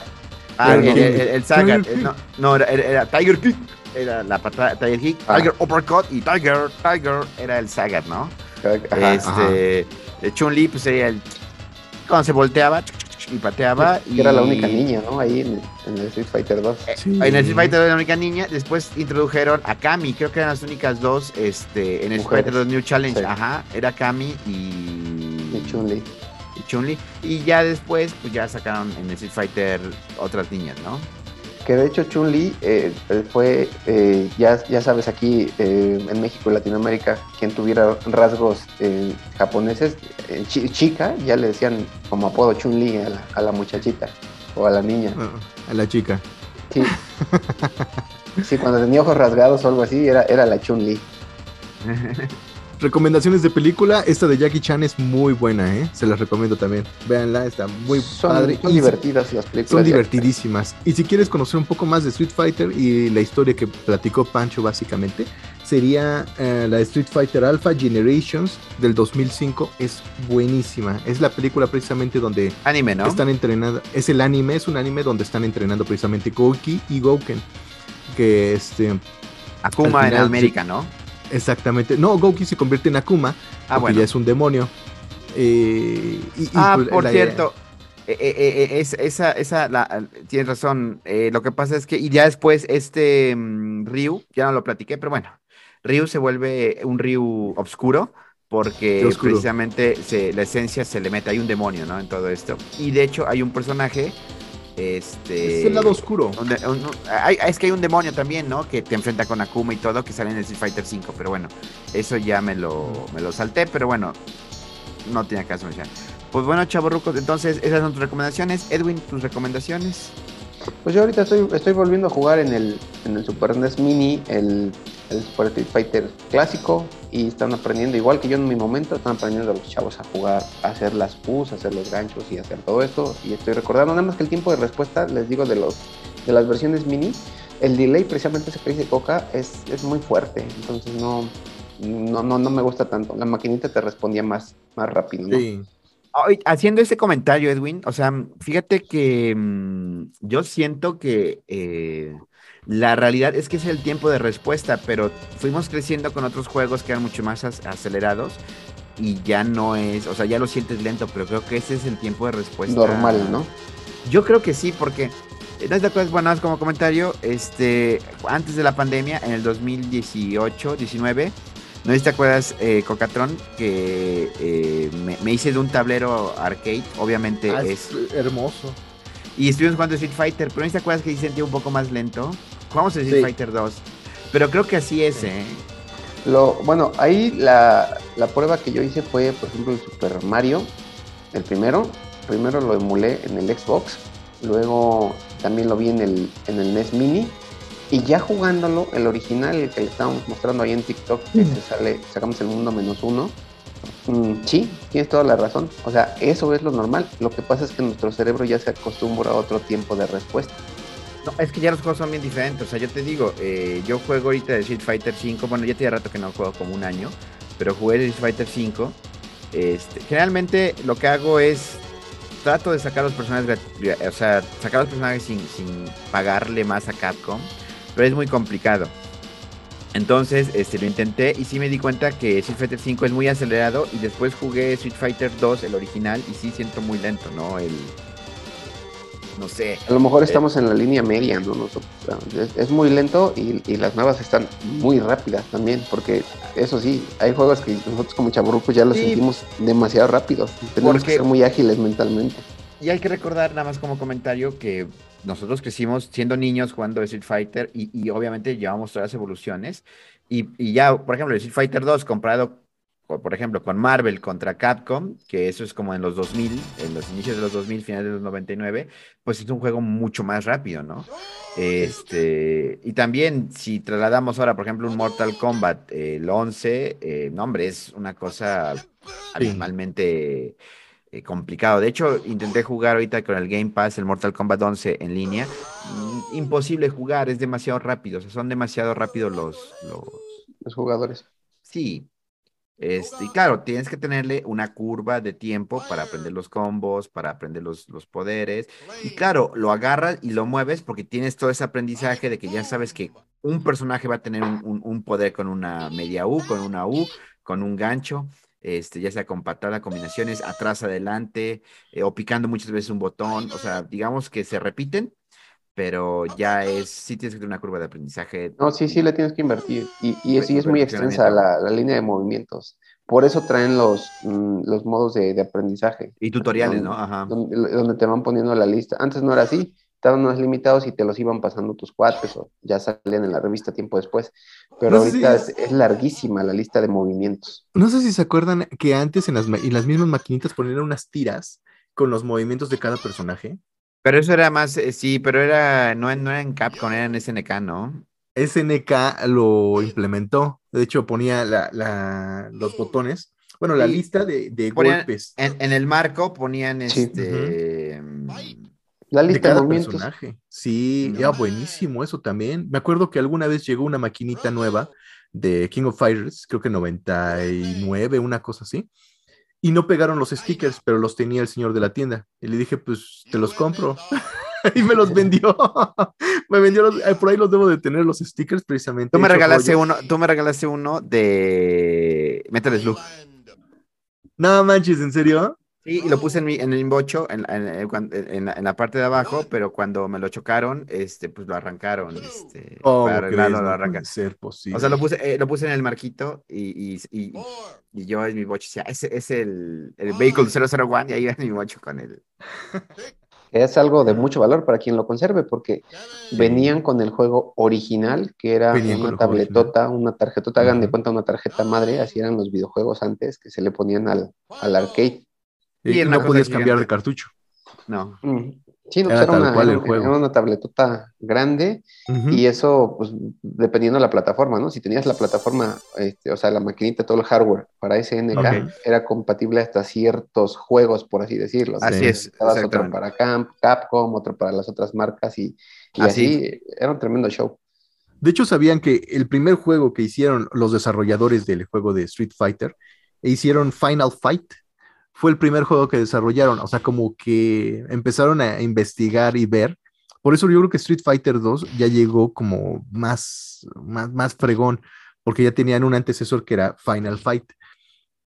Ah, el, el. Tiger eh, No, no era, Tiger Kick. Era la patada Tiger Kick. Ah. Tiger Uppercut y Tiger, Tiger era el Sagat, ¿no? Ajá. este, eh, Chun-Li, pues sería el. Cuando se volteaba y pateaba. que y era la única niña, ¿no? Ahí en, en el Street Fighter 2. Sí. En el Street Fighter era la única niña. Después introdujeron a Kami. Creo que eran las únicas dos este, en el Street Mujeres. Fighter 2 New Challenge. Sí. Ajá. Era Kami y. Y Chun-Li. Y Chun-Li. Y ya después, pues ya sacaron en el Street Fighter otras niñas, ¿no? Que de hecho Chun-Li eh, fue, eh, ya, ya sabes, aquí eh, en México y Latinoamérica, quien tuviera rasgos eh, japoneses, eh, chi- chica, ya le decían como apodo Chun-Li a la, a la muchachita o a la niña. A la chica. Sí. sí, cuando tenía ojos rasgados o algo así, era, era la Chun-Li. [laughs] Recomendaciones de película. Esta de Jackie Chan es muy buena, ¿eh? Se las recomiendo también. Véanla, está muy Son, padre. son Y si- divertidas las películas. Son divertidísimas. Y si quieres conocer un poco más de Street Fighter y la historia que platicó Pancho básicamente, sería eh, la de Street Fighter Alpha Generations del 2005. Es buenísima. Es la película precisamente donde Anime, ¿no? están entrenando. Es el anime, es un anime donde están entrenando precisamente Goki y Gouken. Que este, Akuma en América, ¿no? Exactamente. No, Goki se convierte en Akuma Ah, bueno. ya es un demonio. Eh, y- Ah, pues, por la- cierto. eh, eh, eh, es- esa, esa, la, tienes razón. eh, lo que pasa es que, y ya después, este mm, Ryu, ya no lo platiqué, pero bueno, Ryu se vuelve un Ryu obscuro porque oscuro. precisamente se, la esencia se le mete, hay un demonio, ¿no? En todo esto. Y de hecho, hay un personaje, este. Es el lado oscuro. un de- un- un- hay- es que hay un demonio también, ¿no? Que te enfrenta con Akuma y todo, que sale en el Street Fighter 5, pero bueno, eso ya me lo, me lo salté, pero bueno, no tiene caso mencionar. Pues bueno, chavorrucos, entonces esas son tus recomendaciones. Edwin, tus recomendaciones. Pues yo ahorita estoy, estoy volviendo a jugar en el, en el Super NES Mini, el, el Super Street Fighter clásico, y están aprendiendo, igual que yo en mi momento, están aprendiendo los chavos a jugar, a hacer las pus, a hacer los ganchos y a hacer todo esto. Y estoy recordando nada más que el tiempo de respuesta, les digo, de los de las versiones mini, el delay precisamente ese que dice Coca es, es muy fuerte, entonces no, no, no, no me gusta tanto. La maquinita te respondía más, más rápido, haciendo ese comentario, Edwin, o sea, fíjate que mm, yo siento que eh, la realidad es que es el tiempo de respuesta, pero fuimos creciendo con otros juegos que eran mucho más ac- acelerados y ya no es, o sea, ya lo sientes lento, pero creo que ese es el tiempo de respuesta. Normal, ¿no? Yo creo que sí, porque eh, no te acuerdas, bueno, es como comentario, este, antes de la pandemia, en el 2018, 19, no sé si te acuerdas, eh, Cocatron, que eh, me, me hice de un tablero arcade, obviamente Ah, es, es hermoso. y estuvimos jugando Street Fighter, pero no sé si te acuerdas que sí sentía un poco más lento. El Street Sí. Fighter 2, pero creo que así es, ¿eh? Lo, bueno, ahí la, la prueba que yo hice fue, por ejemplo, el Super Mario, el primero. Primero lo emulé en el Xbox, luego también lo vi en el, en el NES Mini. Y ya jugándolo, el original, el que le estábamos mostrando ahí en TikTok, que se sale, sacamos el mundo menos uno. mm, sí, tienes toda la razón. O sea, eso es lo normal. Lo que pasa es que nuestro cerebro ya se acostumbra a otro tiempo de respuesta. No, es que ya los juegos son bien diferentes. O sea, yo te digo, eh, yo juego ahorita de Street Fighter 5. Bueno, ya tiene rato que no juego como un año. Pero jugué de Street Fighter 5. Este, generalmente lo que hago es trato de sacar los personajes, grat- o sea, sacar los personajes sin, sin pagarle más a Capcom, pero es muy complicado. Entonces, este, lo intenté y sí me di cuenta que Street Fighter 5 es muy acelerado y después jugué Street Fighter 2, el original, y sí siento muy lento, ¿no? El, no sé. A lo mejor estamos en la línea media, ¿no? Nosotros, es, es muy lento y, y las nuevas están muy rápidas también, porque eso sí, hay juegos que nosotros como chaburrucos ya los Sí. sentimos demasiado rápidos. Tenemos Porque- que ser muy ágiles mentalmente. Y hay que recordar, nada más como comentario, que nosotros crecimos siendo niños jugando Street Fighter y, y obviamente llevamos todas las evoluciones. Y, y ya, por ejemplo, el Street Fighter 2 comprado, por ejemplo, con Marvel contra Capcom, que eso es como en los 2000, en los inicios de los 2000, finales de los 99, pues es un juego mucho más rápido, ¿no? Este, y también si trasladamos ahora, por ejemplo, un Mortal Kombat, eh, el 11, eh, no, hombre, es una cosa abismalmente eh, complicado. De hecho, intenté jugar ahorita con el Game Pass, el Mortal Kombat 11 en línea. Mm, imposible jugar, es demasiado rápido. O sea, son demasiado rápidos los, los... Los jugadores. Sí. Este, y claro, tienes que tenerle una curva de tiempo para aprender los combos, para aprender los, los poderes. Y claro, lo agarras y lo mueves porque tienes todo ese aprendizaje de que ya sabes que un personaje va a tener un, un- poder con una media U, con una U, con un gancho, este, ya sea con patada, combinaciones, atrás, adelante, eh, o picando muchas veces un botón. O sea, digamos que se repiten, pero ya es, sí tienes que tener una curva de aprendizaje. No, sí, sí, le tienes que invertir. Y, y Re- sí es muy extensa la, la línea de movimientos. Por eso traen los, mm, los modos de, de aprendizaje. Y tutoriales, Donde- ¿no? Ajá. Donde, donde te van poniendo la lista. Antes no era así, estaban más limitados y te los iban pasando tus cuates o ya salían en la revista tiempo después. Pero No ahorita si- es, es larguísima la lista de movimientos. No sé si se acuerdan que antes en las, en las mismas maquinitas ponían unas tiras con los movimientos de cada personaje. Pero eso era más, eh, sí, pero era, no, en- no era en Capcom, era en SNK, ¿no? SNK lo implementó. De hecho, ponía la- la- los botones. Bueno, la Sí. lista de, de Ponían- golpes En, en el marco ponían Sí. este. La de lista de, cada movimientos. personaje. Sí, No. era buenísimo eso también. Me acuerdo que alguna vez llegó una maquinita nueva de King of Fighters, creo que 99, una cosa así. Y no pegaron los stickers, pero los tenía el señor de la tienda. Y le dije, pues te los compro. [laughs] y me los vendió. [laughs] me vendió los, eh, por ahí los debo de tener los stickers precisamente. Tú me regalaste uno, tú me regalaste uno de Metal Slug. No manches, ¿en serio? Sí, y lo puse en mi, en el imbocho, en, en- en- en la, en la parte de abajo, pero cuando me lo chocaron, este, pues lo arrancaron, este, ¿Cómo para crees? arreglarlo, No lo puede arrancan. ser posible. O sea, lo puse, eh, lo puse en el marquito y, y, y, y yo en mi bocho decía, ese es el, el Vehicle 001 y ahí iba en mi bocho con el... Es algo de mucho valor para quien lo conserve, porque venían con el juego original, que era Venían una tabletota, una tarjetota, hagan de cuenta una tarjeta madre, así eran los videojuegos antes, que se le ponían al, al arcade. Y no podías cambiar de cartucho. No. Mm. Sí, no, Era pues era, tal una, cual el era- juego. era una tabletota grande Ujú. y eso, pues, dependiendo de la plataforma, ¿no? Si tenías la plataforma, este, o sea, la maquinita, todo el hardware para SNK, era compatible hasta ciertos juegos, por así decirlo. Así Sí. es, otro para Camp, Capcom, otro para las otras marcas y, y Así. así era un tremendo show. De hecho, sabían que el primer juego que hicieron los desarrolladores del juego de Street Fighter e hicieron Final Fight. Fue el primer juego que desarrollaron. O sea, como que empezaron a investigar y ver. Por eso yo creo que Street Fighter 2 ya llegó como más, más, más fregón, porque ya tenían un antecesor que era Final Fight.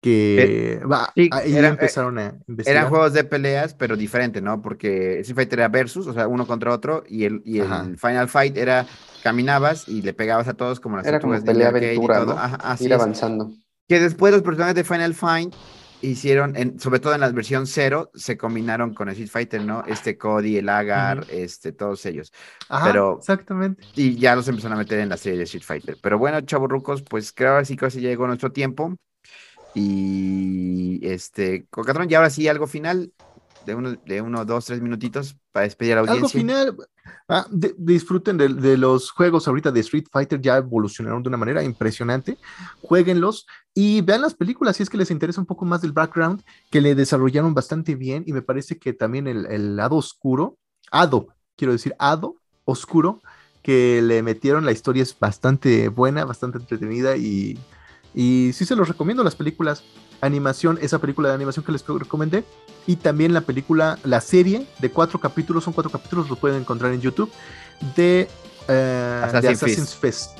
Que va, sí, ahí era- empezaron a investigar. Eran juegos de peleas, pero diferente, ¿no? Porque Street Fighter era versus, o sea, uno contra otro, y el, y el. Final Fight era caminabas y le pegabas a todos como las Era como pelea Arcade y aventura, todo. ¿no? Ajá, así Ir es. avanzando. Que después los personajes de Final Fight hicieron, en- sobre todo en la versión cero, se combinaron con Street Fighter, ¿no? Este Cody, el Agar, este, todos ellos. Ajá, pero- exactamente. Y ya los empezaron a meter en la serie de Street Fighter. Pero bueno, chavos rucos, pues creo ahora sí que así llegó nuestro tiempo. Y este, Cocatrón, y ahora sí algo final de uno, de uno, dos, tres minutitos para despedir a la Algo audiencia. final, ah, de- disfruten de, de los juegos ahorita de Street Fighter, ya evolucionaron de una manera impresionante. Jueguenlos y vean las películas si es que les interesa un poco más del background, que le desarrollaron bastante bien y me parece que también el, el lado oscuro, Ado, quiero decir, Ado, oscuro, que le metieron la historia es bastante buena, bastante entretenida y Y sí se los recomiendo las películas animación, esa película de animación que les recomendé. Y también la película, la serie de cuatro capítulos, son cuatro capítulos, los pueden encontrar en YouTube, de, eh, de Assassin's Assassin's Fest.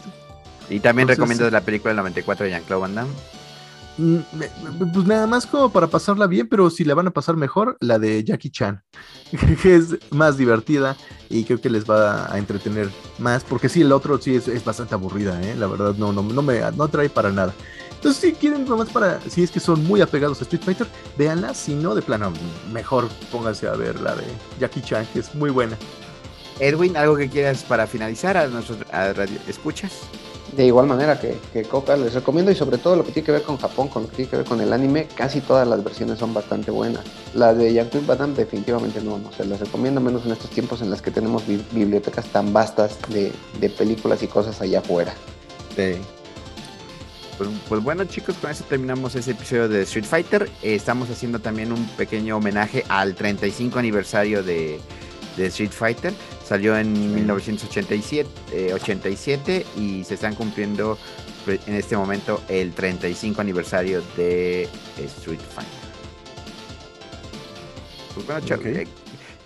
Y también Entonces- recomiendo la película del 94 de Jean-Claude Van Damme. Mm, Pues nada más como para pasarla bien, pero si la van a pasar mejor, la de Jackie Chan, [laughs] que es más divertida y creo que les va a entretener más, porque sí, el otro sí es, es bastante aburrida, ¿eh? la verdad no, no, no me no trae para nada. Entonces si quieren nomás para, si es que son muy apegados a Street Fighter, véanla, si no, de plano, mejor pónganse a ver la de Jackie Chan, que es muy buena. Edwin, ¿algo que quieras para finalizar a nuestros a radio escuchas? De igual manera que, que Coca, les recomiendo y sobre todo lo que tiene que ver con Japón, con lo que tiene que ver con el anime, casi todas las versiones son bastante buenas. La de Jean-Claude Van Damme definitivamente no, no se las recomiendo, menos en estos tiempos en los que tenemos bi- bibliotecas tan vastas de, de películas y cosas allá afuera. Pues, pues bueno chicos, con eso terminamos ese episodio de Street Fighter. Eh, estamos haciendo también un pequeño homenaje al 35 aniversario de, de Street Fighter. Salió en 1987 eh, 87, y se están cumpliendo pues, en este momento el 35 aniversario de Street Fighter. Pues bueno, cha- Ok. eh,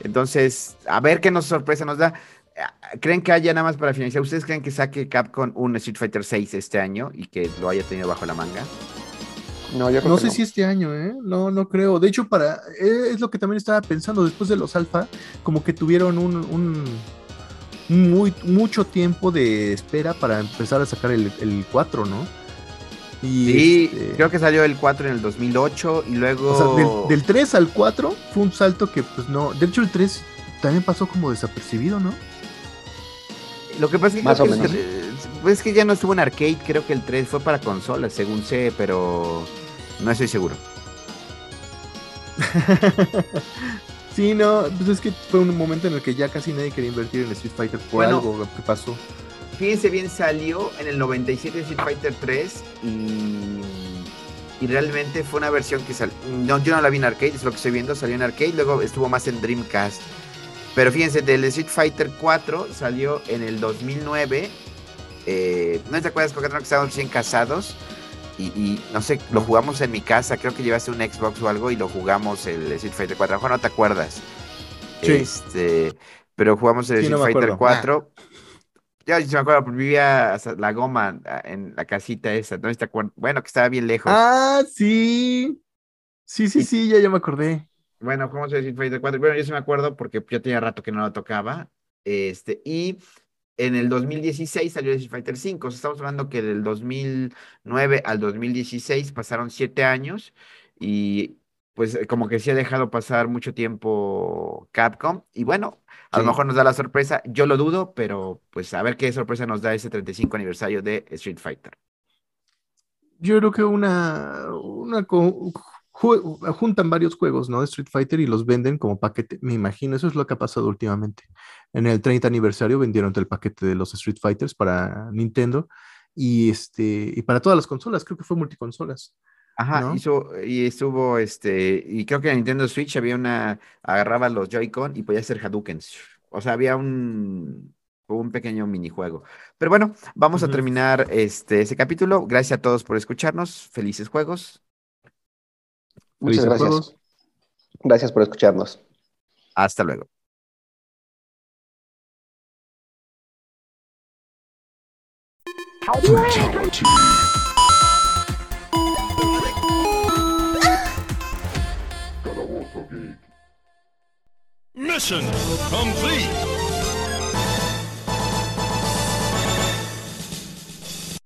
entonces, a ver qué nos sorpresa nos da. ¿Creen que haya nada más para finalizar? ¿Ustedes creen que saque Capcom un Street Fighter 6 este año y que lo haya tenido bajo la manga? No, yo creo No que sé no. si este año, ¿eh? No, no creo. De hecho, para eh, es lo que también estaba pensando. Después de los alfa, como que tuvieron un, un- un muy, mucho tiempo de espera para empezar a sacar el, el 4, ¿no? Y Sí, este, creo que salió el 4 en el 2008 y luego... o sea, del, del 3 al 4 fue un salto que, pues no. De hecho, el 3 también pasó como desapercibido, ¿no? Lo que pasa es que, Más creo o que el menos. tre- es que ya no estuvo en arcade, creo que el 3 fue para consolas, según sé, pero no estoy seguro. [laughs] sí, no, pues es que fue un momento en el que ya casi nadie quería invertir en Street Fighter por Bueno. algo que pasó. Fíjense bien, salió en el 97 Street Fighter 3 y, y realmente fue una versión que salió. No, yo no la vi en arcade, es lo que estoy viendo, salió en arcade, luego estuvo más en Dreamcast. Pero fíjense, del Street Fighter 4 salió en el 2009. Eh, ¿No te acuerdas, Cocatrón, que estábamos recién casados? Y, y, no sé, lo jugamos en mi casa, creo que llevaste un Xbox o algo y lo jugamos el Street Fighter 4. A lo mejor no te acuerdas. Sí. Este, pero jugamos el Sí, Street no Fighter acuerdo. 4. Yo sí me acuerdo, vivía hasta la goma ah, en la casita esa, ¿no? ¿Te acuerdas? Bueno, que estaba bien lejos. Ah, sí. Sí, sí, Y- sí, ya, ya me acordé. Bueno, jugamos el Street Fighter 4. Bueno, yo sí me acuerdo porque ya tenía rato que no lo tocaba. Este, y en el 2016 salió Street Fighter 5. O sea, estamos hablando que del 2009 al 2016 pasaron siete años y pues eh, como que sí ha dejado pasar mucho tiempo Capcom. Y bueno, a lo mejor nos da la sorpresa. Yo lo dudo, pero pues a ver qué sorpresa nos da ese 35 aniversario de Street Fighter. Yo creo que una, una co- juntan varios juegos, ¿no? De Street Fighter y los venden como paquete. Me imagino, eso es lo que ha pasado últimamente. En el 30 aniversario vendieron el paquete de los Street Fighters para Nintendo y este y para todas las consolas, creo que fue multiconsolas. Ajá, ¿no? hizo, y estuvo, este, y creo que en Nintendo Switch había una, agarraba los Joy-Con y podía hacer Hadoukens. O sea, había un, un pequeño minijuego. Pero bueno, vamos a terminar este, ese capítulo. Gracias a todos por escucharnos. Felices juegos. Muchas gracias. juegos. Gracias por escucharnos. Hasta luego. Mission complete.